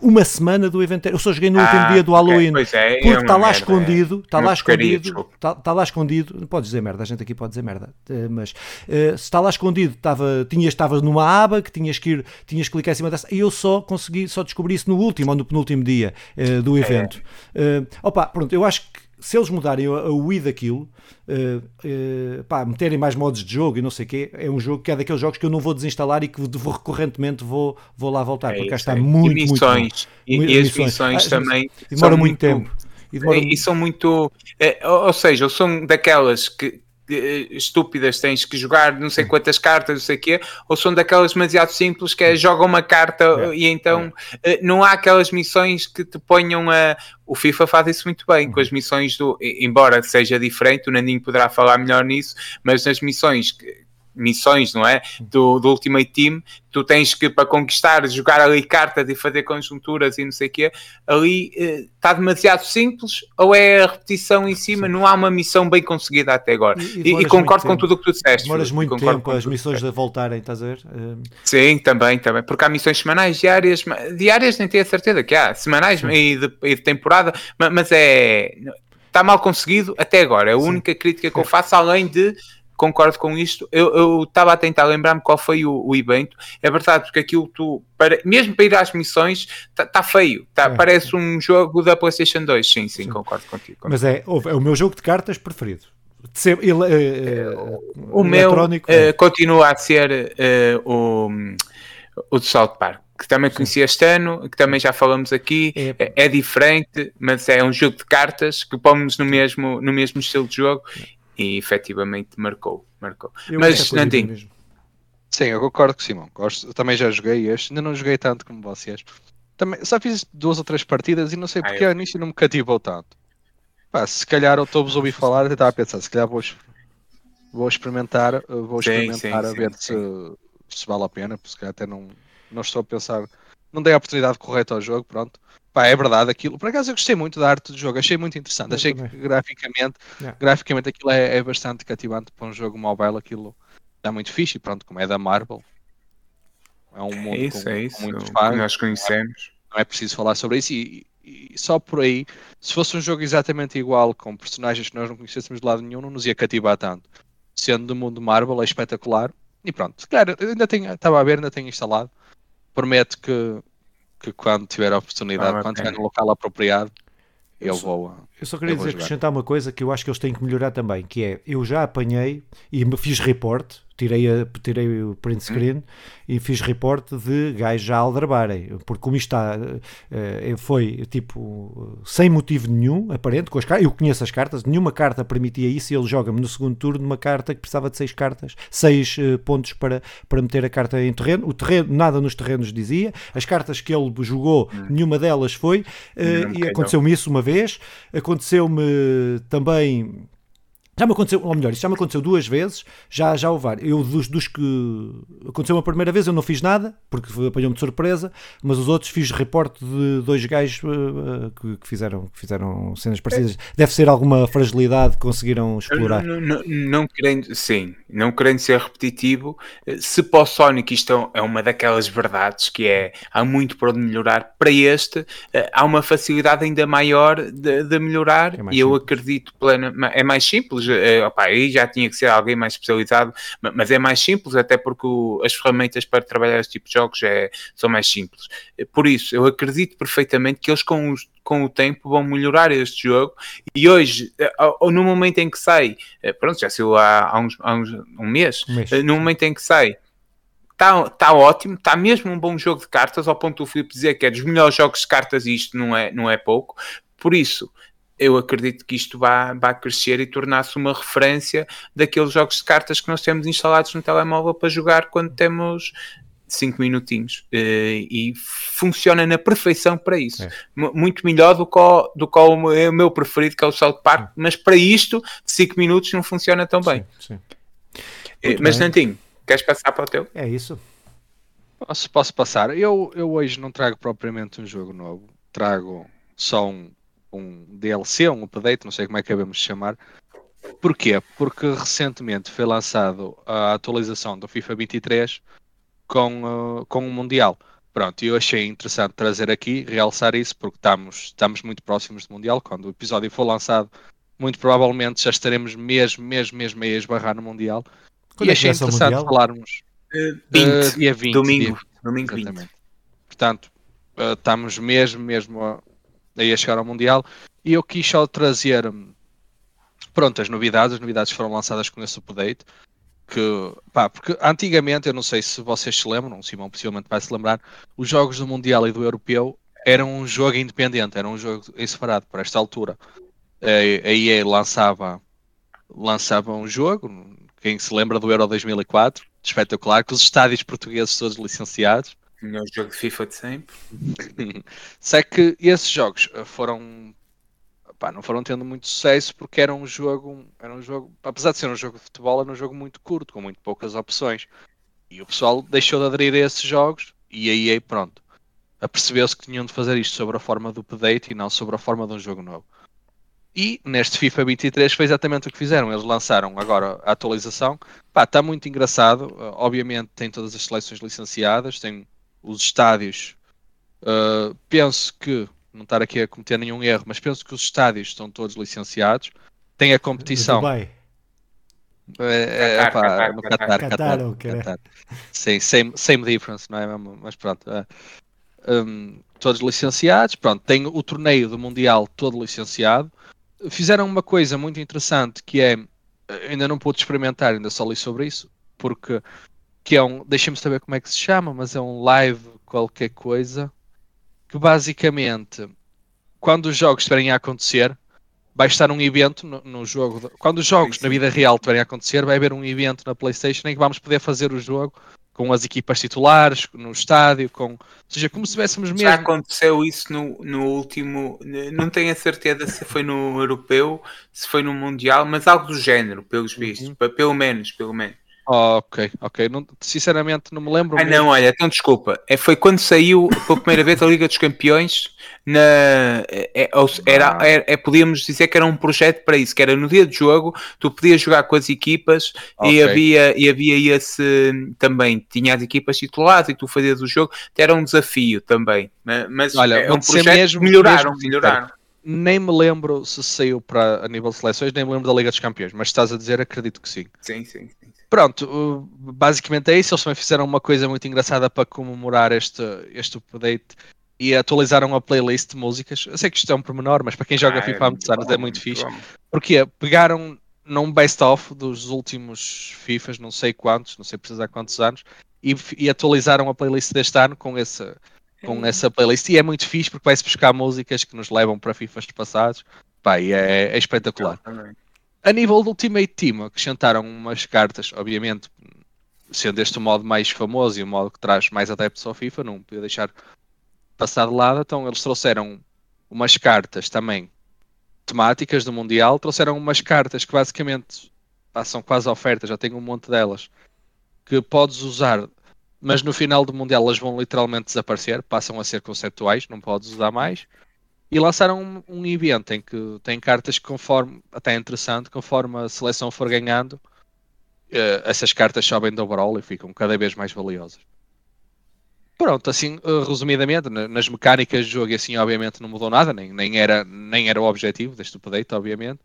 uma semana do evento. Eu só joguei no ah, último dia do Halloween. Okay, é, porque está é lá merda, escondido, está é. lá escondido, está, está lá escondido. Pode dizer merda, a gente aqui pode dizer merda, eh, mas uh, está lá escondido, estava, tinhas, estava numa aba que tinhas que ir, tinhas que clicar em cima dessa, e eu só consegui, só descobri isso no último ou no penúltimo dia uh, do evento. É. Uh, opa, pronto, eu acho que se eles mudarem a, a UI daquilo, uh, uh, pá, meterem mais modos de jogo e não sei o quê, é um jogo que é daqueles jogos que eu não vou desinstalar e que vou, recorrentemente vou, vou lá voltar, é porque cá está é. muito, e missões, muito e, e as missões, ah, também demora muito, muito tempo. E, demora... e, são muito, é, ou seja, são daquelas que, estúpidas, tens que jogar não sei quantas cartas, não sei o quê, ou são daquelas demasiado simples que é joga uma carta é, e então é. não há aquelas missões que te ponham a. O FIFA faz isso muito bem, com as missões do. Embora seja diferente, o Nandinho poderá falar melhor nisso, mas nas missões que, missões, não é? Do, do Ultimate Team, tu tens que, para conquistar, jogar ali cartas e fazer conjunturas e não sei o quê, ali está eh, demasiado simples ou é a repetição em cima, Sim. não há uma missão bem conseguida até agora. E, e, e concordo com tudo o que tu disseste. Demoras muito tempo as missões a voltarem, estás a ver? Uh... Sim, também, também, porque há missões semanais, diárias, diárias nem tenho a certeza que há, semanais e de, e de temporada, mas é está mal conseguido até agora. É a Sim. única crítica que eu faço, além de concordo com isto. Eu estava a tentar lembrar-me qual foi o, o, evento. É verdade, porque aquilo tu, para, mesmo para ir às missões, está tá feio. Tá, é, parece um jogo da PlayStation 2. Sim, sim, sim. Concordo, contigo. Mas é, é o meu jogo de cartas preferido. Ser, ele, uh, o meu uh, continua a ser uh, o, o de South Park que também Sim. conheci este ano, que também já falamos aqui, é. é, é, diferente, mas é um jogo de cartas que pomos no mesmo, no mesmo estilo de jogo e efetivamente marcou. marcou. mas, Nandinho. Sim, eu concordo com o Simão. Gosto, também já joguei este, ainda não joguei tanto como vocês. Também, só fiz duas ou três partidas e não sei porque ah, eu... ao início não me cativou tanto. Pá, se calhar eu estou-vos a ouvir falar e estava a pensar, se calhar vou, vou experimentar, vou experimentar sim, sim, a ver sim, se, se vale a pena, porque se calhar até não, não estou a pensar, não dei a oportunidade correta ao jogo, pronto. Pá, é verdade aquilo. Por acaso eu gostei muito da arte do jogo, achei muito interessante. Eu achei também. que graficamente, yeah. graficamente aquilo é, é, bastante cativante para um jogo mobile, aquilo está muito fixe, e pronto, como é da Marvel. É um mundo é isso, com, é isso. Com muitos fãs. Nós conhecemos. Não é preciso falar sobre isso e, e, só por aí, se fosse um jogo exatamente igual, com personagens que nós não conhecêssemos de lado nenhum, não nos ia cativar tanto. Sendo do mundo Marvel, é espetacular. E pronto, claro, ainda tenho, estava a ver, ainda tenho instalado prometo que, que quando tiver a oportunidade, ah, quando estiver no local apropriado, eu, eu vou. Eu só queria dizer, acrescentar uma coisa que eu acho que eles têm que melhorar também, que é eu já apanhei e me fiz report tirei, a, tirei o print hum. screen hum. e fiz report de gajos a aldrabarem, porque como isto está, uh, foi tipo sem motivo nenhum, aparente, com as cartas, eu conheço as cartas, nenhuma carta permitia isso e ele joga-me no segundo turno uma carta que precisava de seis cartas, seis uh, pontos para, para meter a carta em terreno, o terreno, nada nos terrenos dizia, as cartas que ele jogou, hum. nenhuma delas foi, e aconteceu-me isso uma vez, aconteceu-me também já me aconteceu, ou melhor, isso já me aconteceu duas vezes, já, já houve Eu, dos, dos que aconteceu uma primeira vez, eu não fiz nada, porque apanhou-me de surpresa, mas os outros fiz reporte de dois gajos uh, que, que, fizeram, que fizeram cenas parecidas. Deve ser alguma fragilidade que conseguiram explorar. Não, não, não, querendo, sim, não querendo ser repetitivo, se para o Sonic isto é uma daquelas verdades que é há muito para melhorar, para este eh, há uma facilidade ainda maior de, de melhorar é e eu simples. acredito plena, é mais simples é, opa, aí já tinha que ser alguém mais especializado, mas é mais simples, até porque o, as ferramentas para trabalhar este tipo de jogos é, são mais simples. Por isso, eu acredito perfeitamente que eles com, os, com o tempo vão melhorar este jogo e hoje, eh, ou no momento em que sai, eh, pronto, já saiu há, há, uns, há uns, um mês, um mês. no momento em que sai, está tá ótimo, está mesmo um bom jogo de cartas, ao ponto do Filipe dizer que é dos melhores jogos de cartas e isto não é, não é pouco. Por isso, eu acredito que isto vá, vá crescer e tornar-se uma referência daqueles jogos de cartas que nós temos instalados no telemóvel para jogar quando temos 5 minutinhos uh, e funciona na perfeição para isso. É. Muito melhor do que, o, do que o, é o meu preferido, que é o South Park, mas para isto, 5 minutos não funciona tão bem. Sim, sim. Uh, mas, Nantinho, queres passar para o teu? É isso. Posso, posso passar? Eu, eu hoje não trago propriamente um jogo novo, trago só um, um DLC, um update, não sei como é que devemos chamar. Porquê? Porque recentemente foi lançado a atualização do FIFA 23 com, uh, com o Mundial. Pronto, eu achei interessante trazer aqui, realçar isso, porque estamos, estamos muito próximos do Mundial. Quando o episódio for lançado, muito provavelmente já estaremos mesmo, mesmo, mesmo a esbarrar no Mundial. Quando e é achei interessante falarmos. Uh, 20, uh, dia 20, domingo. Dia, domingo exatamente. 20. Portanto, uh, estamos mesmo, mesmo a, aí a chegar ao Mundial, e eu quis só trazer pronto, as novidades, as novidades foram lançadas com esse update, que, pá, porque antigamente, eu não sei se vocês se lembram, o Simão possivelmente vai se lembrar, os jogos do Mundial e do Europeu eram um jogo independente, era um jogo em separado, para esta altura. A EA lançava, lançava um jogo, quem se lembra do Euro 2004, espetacular, com os estádios portugueses todos licenciados, Melhor jogo de FIFA de sempre. [laughs] Sei que esses jogos eh, foram pá, não foram tendo muito sucesso porque era um jogo, era um jogo, apesar de ser um jogo de futebol, era um jogo muito curto, com muito poucas opções. E o pessoal deixou de aderir a esses jogos e aí, aí pronto, apercebeu-se que tinham de fazer isto sobre a forma do update e não sobre a forma de um jogo novo. E neste FIFA 23 foi exatamente o que fizeram. Eles lançaram agora a atualização. Pá, está muito engraçado. Uh, obviamente tem todas as seleções licenciadas, tem os estádios. Uh, penso que, não estar aqui a cometer nenhum erro, mas penso que os estádios estão todos licenciados. Tem a competição. Dubai. É, é, pá, no Qatar, Qatar, Qatar, Sim, same, same difference, não é? Mas pronto. Uh, um, todos licenciados. Pronto, tem o torneio do Mundial todo licenciado fizeram uma coisa muito interessante que é ainda não pude experimentar, ainda só li sobre isso, porque que é um, deixem-me saber como é que se chama, mas é um live qualquer coisa que basicamente quando os jogos estiverem a acontecer vai estar um evento no, no jogo, quando os jogos na vida real estiverem a acontecer, vai haver um evento na Playstation em que vamos poder fazer o jogo com as equipas titulares, no estádio, com. Ou seja, como se tivéssemos mesmo. Já aconteceu isso no, no último. Não tenho a certeza se foi no europeu, se foi no Mundial, mas algo do género, pelos vistos. Uhum. Pelo menos, pelo menos. Oh, ok, ok. Não, sinceramente não me lembro. Ah, mesmo. não, olha, então desculpa. É, foi quando saiu pela primeira vez a Liga dos Campeões. Na, é, é era, era, é, podíamos dizer que era um projeto para isso, que era no dia de jogo, tu podias jogar com as equipas okay. e, havia, e havia esse também, tinha as equipas titulares e tu fazias o jogo, era um desafio também. Mas olha, é um projeto mesmo, melhoraram, mesmo, melhoraram. Nem me lembro se saiu para a nível de seleções, nem me lembro da Liga dos Campeões, mas estás a dizer, acredito que sim. Sim, sim, sim. Pronto, basicamente é isso. Eles também fizeram uma coisa muito engraçada para comemorar este, este update e atualizaram a playlist de músicas. Eu sei que isto é um pormenor, mas para quem joga ah, FIFA há muitos anos é muito fixe. Bom. Porque pegaram num best-of dos últimos FIFAs, não sei quantos, não sei precisar quantos anos, e, e atualizaram a playlist deste ano com essa, com essa playlist. E é muito fixe porque vai-se buscar músicas que nos levam para FIFAs passados. Pá, e é, é espetacular. A nível do Ultimate Team, acrescentaram umas cartas, obviamente, sendo este o modo mais famoso e o modo que traz mais adeptos ao FIFA, não podia deixar passar de lado. Então, eles trouxeram umas cartas também temáticas do Mundial, trouxeram umas cartas que basicamente passam quase ofertas, já tenho um monte delas, que podes usar, mas no final do Mundial elas vão literalmente desaparecer, passam a ser conceptuais, não podes usar mais. E lançaram um, um, evento em que tem cartas que conforme, até é interessante, conforme a seleção for ganhando, uh, essas cartas sobem do overall e ficam cada vez mais valiosas. Pronto, assim, uh, resumidamente, nas mecânicas do jogo, assim, obviamente não mudou nada, nem, nem, era, nem era o objetivo deste update, obviamente.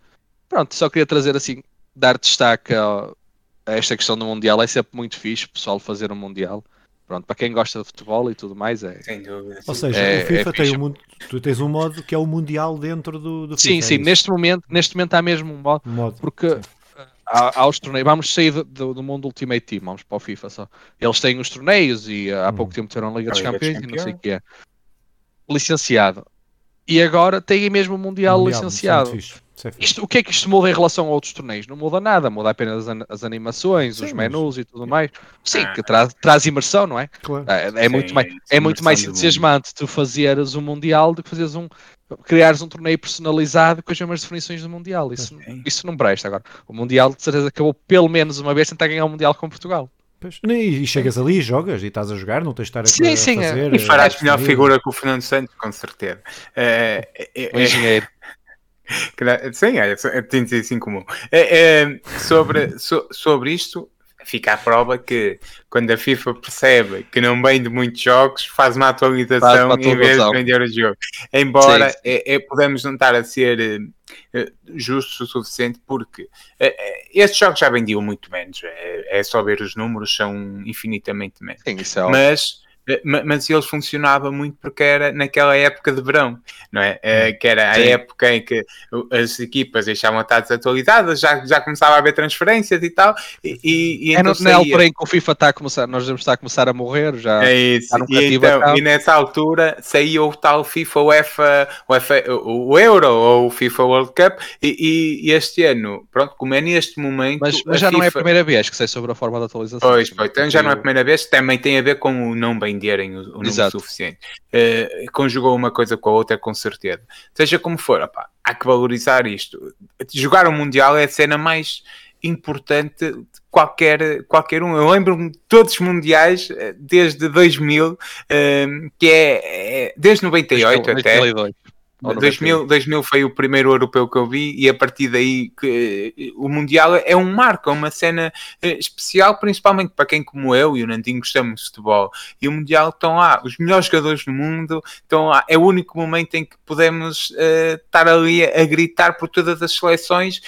Pronto, só queria trazer, assim, dar destaque a, a esta questão do Mundial. É sempre muito fixe o pessoal fazer um Mundial. Pronto, para quem gosta de futebol e tudo mais é. Sem dúvida. Ou seja, é, o FIFA é tem um, tu tens um modo que é o mundial dentro do, do FIFA. Sim, sim, é neste momento, neste momento há mesmo um modo, um modo porque há, há, os torneios, vamos sair do, do, mundo Ultimate Team, vamos para o FIFA só. Eles têm os torneios e há hum. pouco tempo tiveram a Liga dos Campeões e não sei o que é. Licenciado. E agora tem mesmo o Mundial, mundial licenciado. É isto, o que é que isto muda em relação a outros torneios? Não muda nada, muda apenas as, as animações, Sim, os menus mas... e tudo mais. Sim, ah. que traz, traz imersão, não é? Claro. É, é Sim, muito mais, é muito mais entusiasmante tu fazeres um Mundial do que fazeres um. criares um torneio personalizado com as mesmas definições do Mundial. Isso, isso não presta agora. O Mundial, de certeza, acabou pelo menos uma vez tentar ganhar o Mundial com Portugal. Pois, e chegas ali e jogas e estás a jogar, não tens de estar a, sim, sim, fazer. E farás melhor figura que o Fernando Santos, com certeza. É, é, o engenheiro. Sim, é, tem de ser assim comum. É, é, sobre, so, sobre isto, fica a prova que quando a FIFA percebe que não vende muitos jogos, faz uma atualização, faz em vez de vender o jogo. Embora é, é, podemos não estar a ser uh, justos o suficiente, porque uh, estes jogos já vendiam muito menos. É, é, só ver os números, são infinitamente menos. Sim, Mas eh, mas eles funcionavam muito porque era naquela época de verão, não é? Eh, que era a Sim. época em que as equipas deixavam estar desatualizadas, já, já começava a haver transferências e tal. E, e, é então na altura em que o FIFA está a começar, nós devemos estar a começar a morrer já. É isso. E, então, e, nessa altura saía o tal FIFA UEFA, UEFA, o Euro ou o FIFA World Cup, e, e, este ano, pronto, como é neste momento. Mas, mas já FIFA... não é a primeira vez que sei sobre a forma da atualização. Pois, pois então já não é a primeira vez, também tem a ver com o não bem venderem o, o número suficiente. Uh, conjugou uma coisa com a outra, com certeza. Seja como for, há que valorizar isto. Jogar o Mundial é a cena mais importante de qualquer, qualquer um. Eu lembro-me de todos os mundiais eh, desde 2000, que é, é desde 98 até. 2002. 2000, 2000 foi o primeiro europeu que eu vi e a partir daí que, o Mundial é um marco, é uma cena eh, especial, principalmente para quem como eu e o Nandinho gostamos de futebol. E o Mundial estão lá, os melhores jogadores do mundo estão lá. É o único momento em que podemos uh, estar ali a, a, gritar por todas as seleções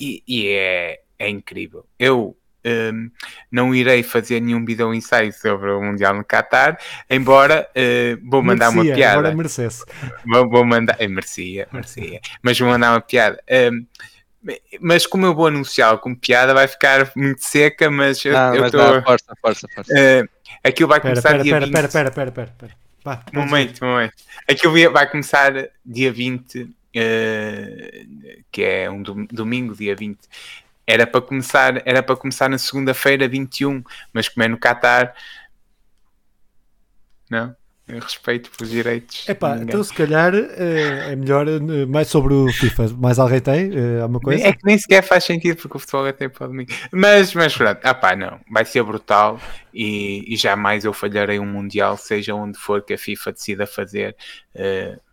e, e é, é incrível. Eu um, não irei fazer nenhum vídeo ensaio sobre o Mundial no Qatar, embora uh, vou mandar merecia, uma piada. Agora merecesse. [laughs] Vou, vou mandar, eh, merecia, merecia, mas vou mandar uma piada. Um, mas como eu vou anunciá-lo como piada, vai ficar muito seca, mas eu estou. Força, força, força. Uh, aquilo vai começar pera, dia pera, 20. Pera, pera, pera, pera, pera. Pá, momento, momento. Aquilo vai começar dia 20, uh, que é um domingo, dia 20 era para começar, era para começar na segunda-feira 21, mas como é no Qatar, não? Eu respeito pelos direitos. Epá, então se calhar é, é melhor eh, mais sobre o FIFA. Mais alguém tem é, alguma coisa? É que nem sequer faz sentido porque o futebol é tempo para domingo. Mas, mas pronto, ah pá, não, vai ser brutal e, e jamais eu falharei um Mundial, seja onde for que a FIFA decida fazer. Uh,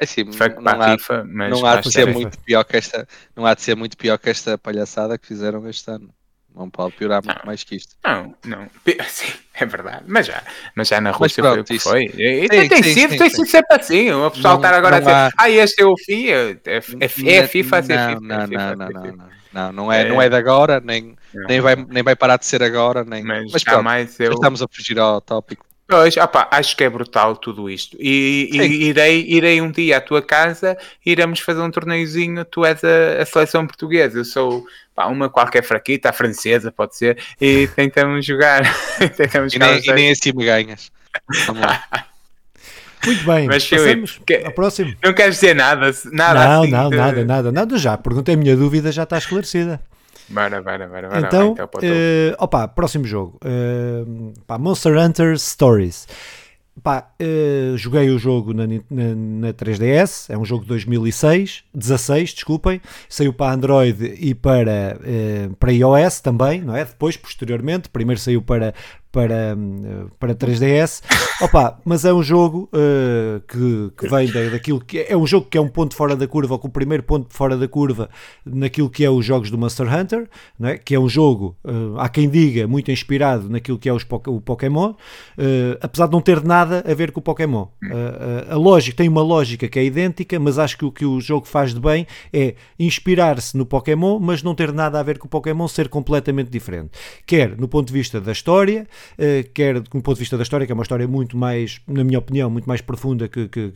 assim, não, há, FIFA, não há de ser muito pior que esta, não há de ser muito pior que esta palhaçada que fizeram este ano. Não pode piorar muito mais que isto. Não, não. [laughs] Sim, é verdade. Mas já, mas já na Rússia pronto, foi o que foi. E, sim, tem, sim, sido, sim, tem sido sempre assim. O pessoal estar agora a dizer, há... ah, este é o FIFA. É, é, é FIFA a ser não, FIFA. Não, é FIFA, não, não, não, não, não. Não é, não é de agora, nem, nem, vai, nem vai parar de ser agora. Nem... Mas, mas pronto, eu... estamos a fugir ao tópico. Pois, opa, acho que é brutal tudo isto. E, e, irei, irei um dia à tua casa, iremos fazer um torneiozinho. Tu és a, a seleção portuguesa, eu sou pá, uma qualquer fraquita, a francesa, pode ser, e [laughs] tentamos jogar. [laughs] tentamos e, nem, e nem assim me ganhas. Vamos lá. [laughs] Muito bem, Mas, passamos que, ao próximo. Não queres dizer nada? nada não, assim não, de... nada, nada, nada já. Perguntei a minha dúvida, já está esclarecida. Bora, bora. Então, então uh, opa, próximo jogo. Uh, pá, Monster Hunter Stories. Pá, uh, joguei o jogo na, na, na, 3DS, é um jogo de 2006, 16, desculpem, saiu para Android e para, uh, para iOS também, não é? Depois, posteriormente, primeiro saiu para, para, para 3DS. Opa, mas é um jogo uh, que, que vem da, daquilo que é, é um jogo que é um ponto fora da curva, ou com o primeiro ponto fora da curva naquilo que é os jogos do Monster Hunter, não é? que é um jogo, uh, há quem diga, muito inspirado naquilo que é os, o Pokémon, uh, apesar de não ter nada a ver com o Pokémon. a lógica tem uma lógica que é idêntica, mas acho que o que o jogo faz de bem é inspirar-se no Pokémon, mas não ter nada a ver com o Pokémon, ser completamente diferente. Quer no ponto de vista da história, quer do ponto de vista da história, que é uma história muito mais, na minha opinião, muito mais profunda que, que,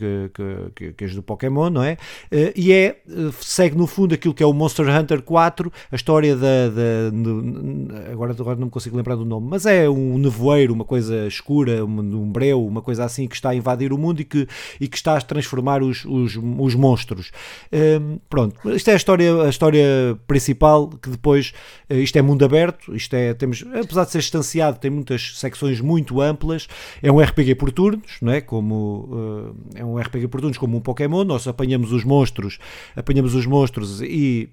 que, que as do Pokémon, não é? Uh, e é, uh, segue no fundo aquilo que é o Monster Hunter 4, a história da. da agora, agora não me consigo lembrar do nome, mas é um nevoeiro, uma coisa escura, um, breu, uma coisa assim que está a invadir o mundo e que, e que está a transformar os, os, os monstros. Ehm, pronto, isto é a história, a história principal que depois. isto é mundo aberto, isto é. Temos, apesar de ser distanciado, tem muitas secções muito amplas. É um RPG por turnos, não é? Como uh, é um RPG por turnos como um Pokémon. Nós apanhamos os monstros, apanhamos os monstros e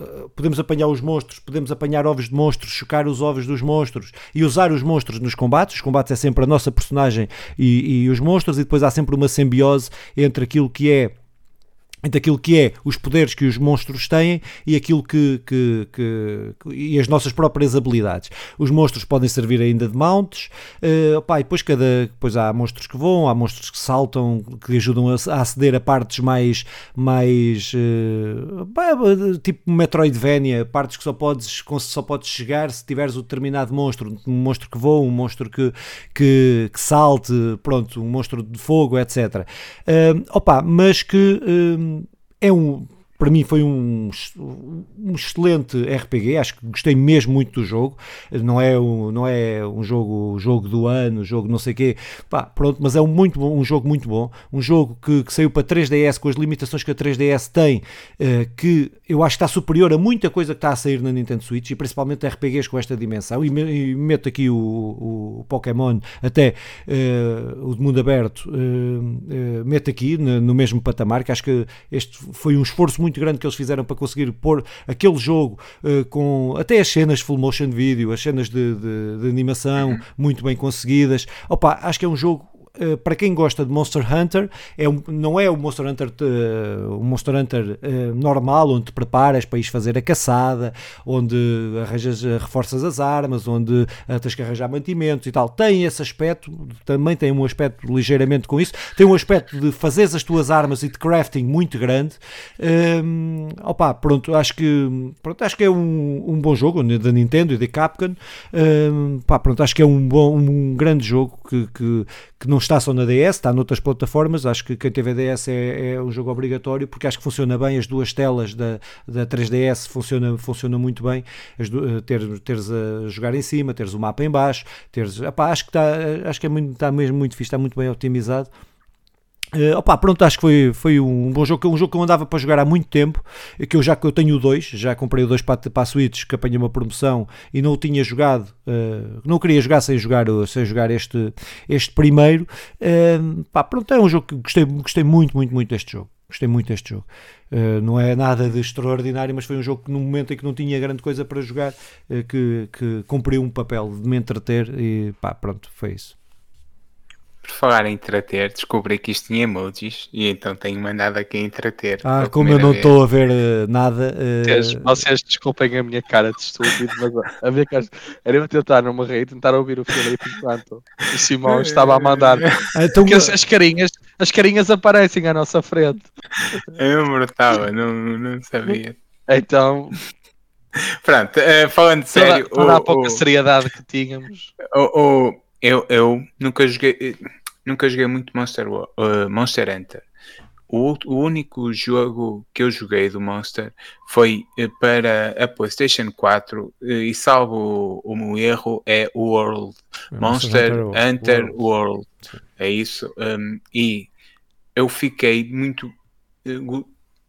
eh, podemos apanhar os monstros, podemos apanhar ovos de monstros, chocar os ovos dos monstros e usar os monstros nos combates. Os combates é sempre a nossa personagem e, e os monstros, e depois há sempre uma simbiose entre aquilo que é entre aquilo que é os poderes que os monstros têm e aquilo que, que, que, e as nossas próprias habilidades. Os monstros podem servir ainda de mounts, uh, e depois, cada, depois há monstros que voam, há monstros que saltam, que ajudam a, a aceder a partes mais, mais uh, tipo Metroidvania, partes que só podes, só podes chegar se tiveres o determinado monstro, um monstro que voa, um monstro que, que, que salte, pronto, um monstro de fogo, etc. Uh, opa, mas que é um para mim foi um, um excelente RPG, acho que gostei mesmo muito do jogo, não é um, não é um jogo, jogo do ano, jogo não sei quê, Pá, pronto, mas é um, muito bom, um jogo muito bom, um jogo que, que, saiu para 3DS com as limitações que a 3DS tem, uh, que eu acho que está superior a muita coisa que está a sair na Nintendo Switch e principalmente RPGs com esta dimensão, e, me, e meto aqui o, o, o Pokémon até uh, o de mundo aberto, uh, meto aqui no, no mesmo patamar, que acho que este foi um esforço muito muito grande que eles fizeram para conseguir pôr aquele jogo uh, com até as cenas full motion video, as cenas de, de, de animação uhum. muito bem conseguidas. Opa, acho que é um jogo eh, para quem gosta de Monster Hunter, é um, não é o Monster Hunter, uh, o Monster Hunter uh, normal, onde te preparas para ir fazer a caçada, onde arranjas, reforças as armas, onde tens que arranjar mantimentos e tal. Tem esse aspecto, também tem um aspecto ligeiramente com isso. Tem um aspecto de fazeres as tuas armas e de crafting muito grande. Um, opa, pronto, acho que, pronto, acho que é um, um bom jogo da Nintendo e da Capcom. Um, pá, pronto, acho que é um, bom, um grande jogo que, que, que não está só na DS, está noutras plataformas. Acho que quem teve a DS é, é um jogo obrigatório, porque acho que funciona bem. As duas telas da, da 3DS funciona, funciona muito bem. As, eh, ter, teres a jogar em cima, teres o mapa em baixo, teres, acho que está, acho que é muito, está mesmo muito fixe, está muito bem otimizado. Uh, opa, pronto, acho que foi, foi um bom jogo, um jogo que eu andava para jogar há muito tempo, que eu já que eu tenho 2, já comprei 2 para, para a Switch, que apanhei uma promoção e não o tinha jogado, uh, não queria jogar sem jogar, sem jogar este, este primeiro. Uh, pá, pronto, é um jogo que gostei, gostei muito, muito, muito deste jogo. Gostei muito deste jogo. Uh, não é nada de extraordinário, mas foi um jogo que no momento em que não tinha grande coisa para jogar, que, que cumpriu um papel de me entreter e pá, pronto, foi isso. Por falar em entreter, descobri que isto tinha emojis e então tenho mandado aqui a entreter. Ah, como eu não estou a ver uh, nada. Uh... Vocês desculpem a minha cara de estúpido, mas a minha cara era eu tentar numa rede tentar ouvir o Filipe enquanto o Simão estava a mandar. [laughs] Então... Porque as, as, carinhas, as carinhas aparecem à nossa frente. Eu mortava, não, não sabia. Então. Pronto, uh, falando sério. Toda, toda o, a pouca o, seriedade que tínhamos. O, o, eu, eu nunca joguei nunca joguei muito Monster, uh, Monster Hunter. O, o, único jogo que eu joguei do Monster foi uh, para a PlayStation 4 uh, e, salvo o, o meu erro, é World. É Monster, Hunter, Hunter World. World. É isso. Um, e eu fiquei muito.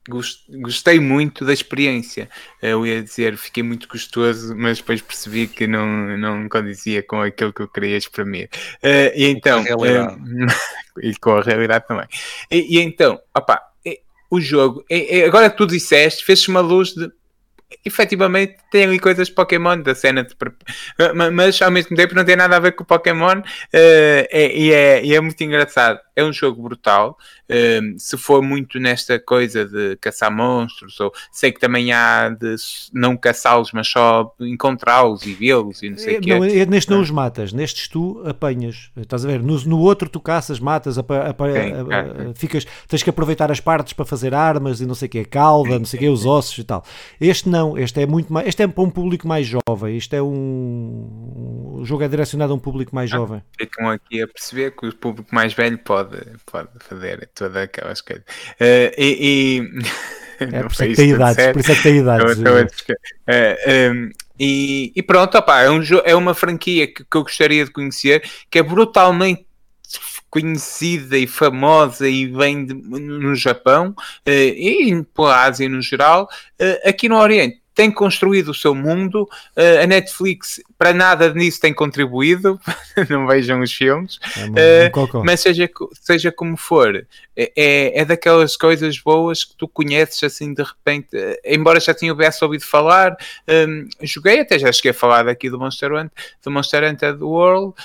Gostei muito da experiência. Eu ia dizer, fiquei muito gostoso, mas depois percebi que não, não condizia com aquilo que eu queria exprimir. Uh, e então, uh, [laughs] e com a realidade também. E, e então, opa, o jogo, agora que tu disseste, fez-se uma luz de efetivamente tem ali coisas Pokémon da cena de... mas ao mesmo tempo não tem nada a ver com o Pokémon uh, e, é, e é muito engraçado é um jogo brutal uh, se for muito nesta coisa de caçar monstros ou sei que também há de não caçá-los mas só encontrá-los e vê-los e não sei o que é, neste não os matas nestes tu apanhas estás a ver no, no outro tu caças matas apa, apa, a, a, ficas tens que aproveitar as partes para fazer armas e não sei o que cauda não sei o que os ossos e tal este não não, este é muito mais. Este é para um público mais jovem. Isto é um. O jogo é direcionado a um público mais ah, jovem. Ficam aqui a perceber que o público mais velho pode, pode fazer todas aquelas coisas. Uh, e. e... [laughs] É por isso, é que tem idades, por isso é que tem idades. Uh, um, e, e, pronto, opa, é, um, é uma franquia que, que eu gostaria de conhecer que é brutalmente conhecida e famosa e vem de, no Japão e pela Ásia no geral, aqui no Oriente tem construído o seu mundo. Uh, a Netflix, para nada nisso, tem contribuído. [laughs] não vejam os filmes. É uh, mas seja, seja como for, é, é, é daquelas coisas boas que tu conheces assim de repente. Uh, embora já tinha ouvido falar, um, joguei, até já cheguei a falar daqui do Monster Hunter, do Monster Hunter World,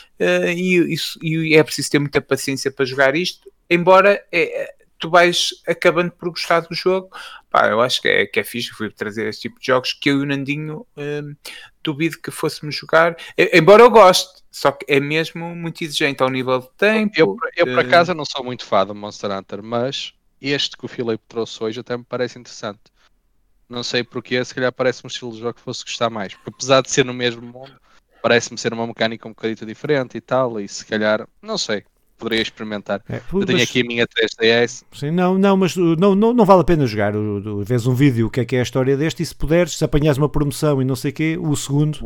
e, isso, e é preciso ter muita paciência para jogar isto. Embora é, tu vais acabando por gostar do jogo. Pá, eu acho que é, que é fixe, fui trazer esse tipo de jogos que eu e o Nandinho hum, duvido que fôssemos jogar, embora eu goste, só que é mesmo muito exigente ao nível de tempo. Eu, eu por acaso não sou muito fã do Monster Hunter, mas este que o Filipe trouxe hoje até me parece interessante. Não sei porque, se calhar parece um estilo de jogo que fosse gostar mais, porque apesar de ser no mesmo mundo, parece-me ser uma mecânica um bocadinho diferente e tal, e se calhar, não sei, poderia experimentar. É, eu tenho mas, aqui a minha 3DS. Sim, não, não, mas não, não, não vale a pena jogar. Vês um vídeo, o que é que é a história deste, e se puderes, se apanhares uma promoção e não sei o quê, o segundo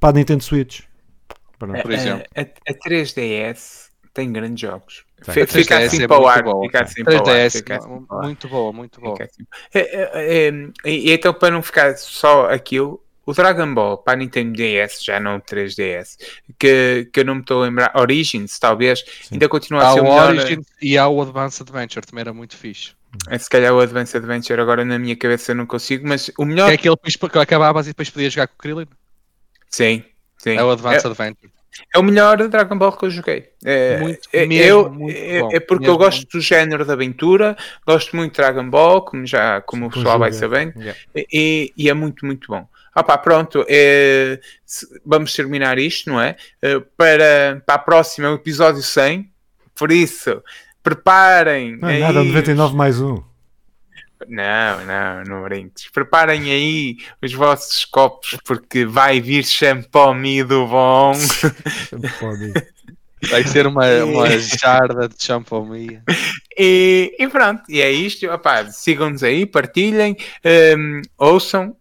para a Nintendo Switch. Por exemplo. A, a, a 3DS tem grandes jogos. Fica, fica assim é para o ar. Fica assim para o ar. Fica assim muito boa, muito boa. Assim. É, é, é, e então, para não ficar só aquilo, o Dragon Ball para Nintendo DS, já não 3DS, que, que eu não me estou a lembrar, Origins, talvez, Sim. ainda continua a ser o melhor. Origins e há o Advanced Adventure, também era muito fixe. É, se calhar o Advanced Adventure agora na minha cabeça eu não consigo, mas o melhor. É aquele que acabavas e depois podias jogar com o Krillin? Sim, sim. É o Advanced é, Adventure. É o melhor Dragon Ball que eu joguei. É, muito, é, mesmo, eu, muito é, é, porque mesmo eu gosto muito. do género de aventura, gosto muito de Dragon Ball, como, já, como o pessoal vai sabendo, yeah. e, e, é muito, muito bom. Opa, pronto, é, vamos terminar isto, não é? é? para, para a próxima, o episódio 100. Por isso, preparem. Não é nada, 99 mais um. Não, não, não brinques. Preparem aí os vossos copos, porque vai vir champomi do bom. [laughs] Vai ser uma, uma jarda de champomi. E, e, pronto, e é isto. sigam-nos aí, partilhem, um, ouçam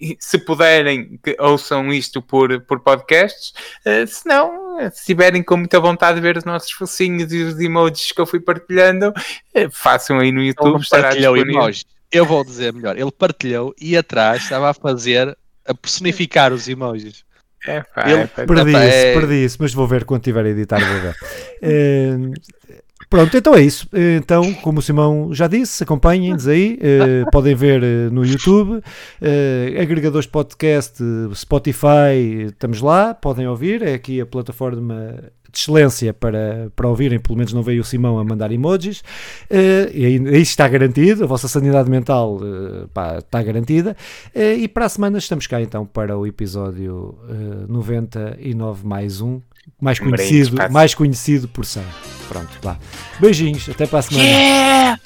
[laughs] se puderem, que ouçam isto por, por podcasts. Uh, se não, se estiverem com muita vontade de ver os nossos focinhos e os emojis que eu fui partilhando, uh, façam aí no YouTube. Partilhou emojis. Eu vou dizer melhor, ele partilhou e atrás estava a fazer, a personificar os emojis. É, pá, ele, é, perdi isso, é... perdi isso, mas vou ver quando tiver a editar. Vou ver. uh, [laughs] Pronto, então é isso. Então, como o Simão já disse, acompanhem-nos aí, uh, podem ver uh, no YouTube, uh, agregadores de podcast, Spotify, estamos lá, podem ouvir, é aqui a plataforma de excelência para, para ouvirem, pelo menos não veio o Simão a mandar emojis, e aí, aí está garantido, a vossa sanidade mental pá, está garantida, e para a semana estamos cá então para o episódio 99 mais um, mais conhecido, mais conhecido por 100. Pronto, vá. Beijinhos, até para a semana. Yeah!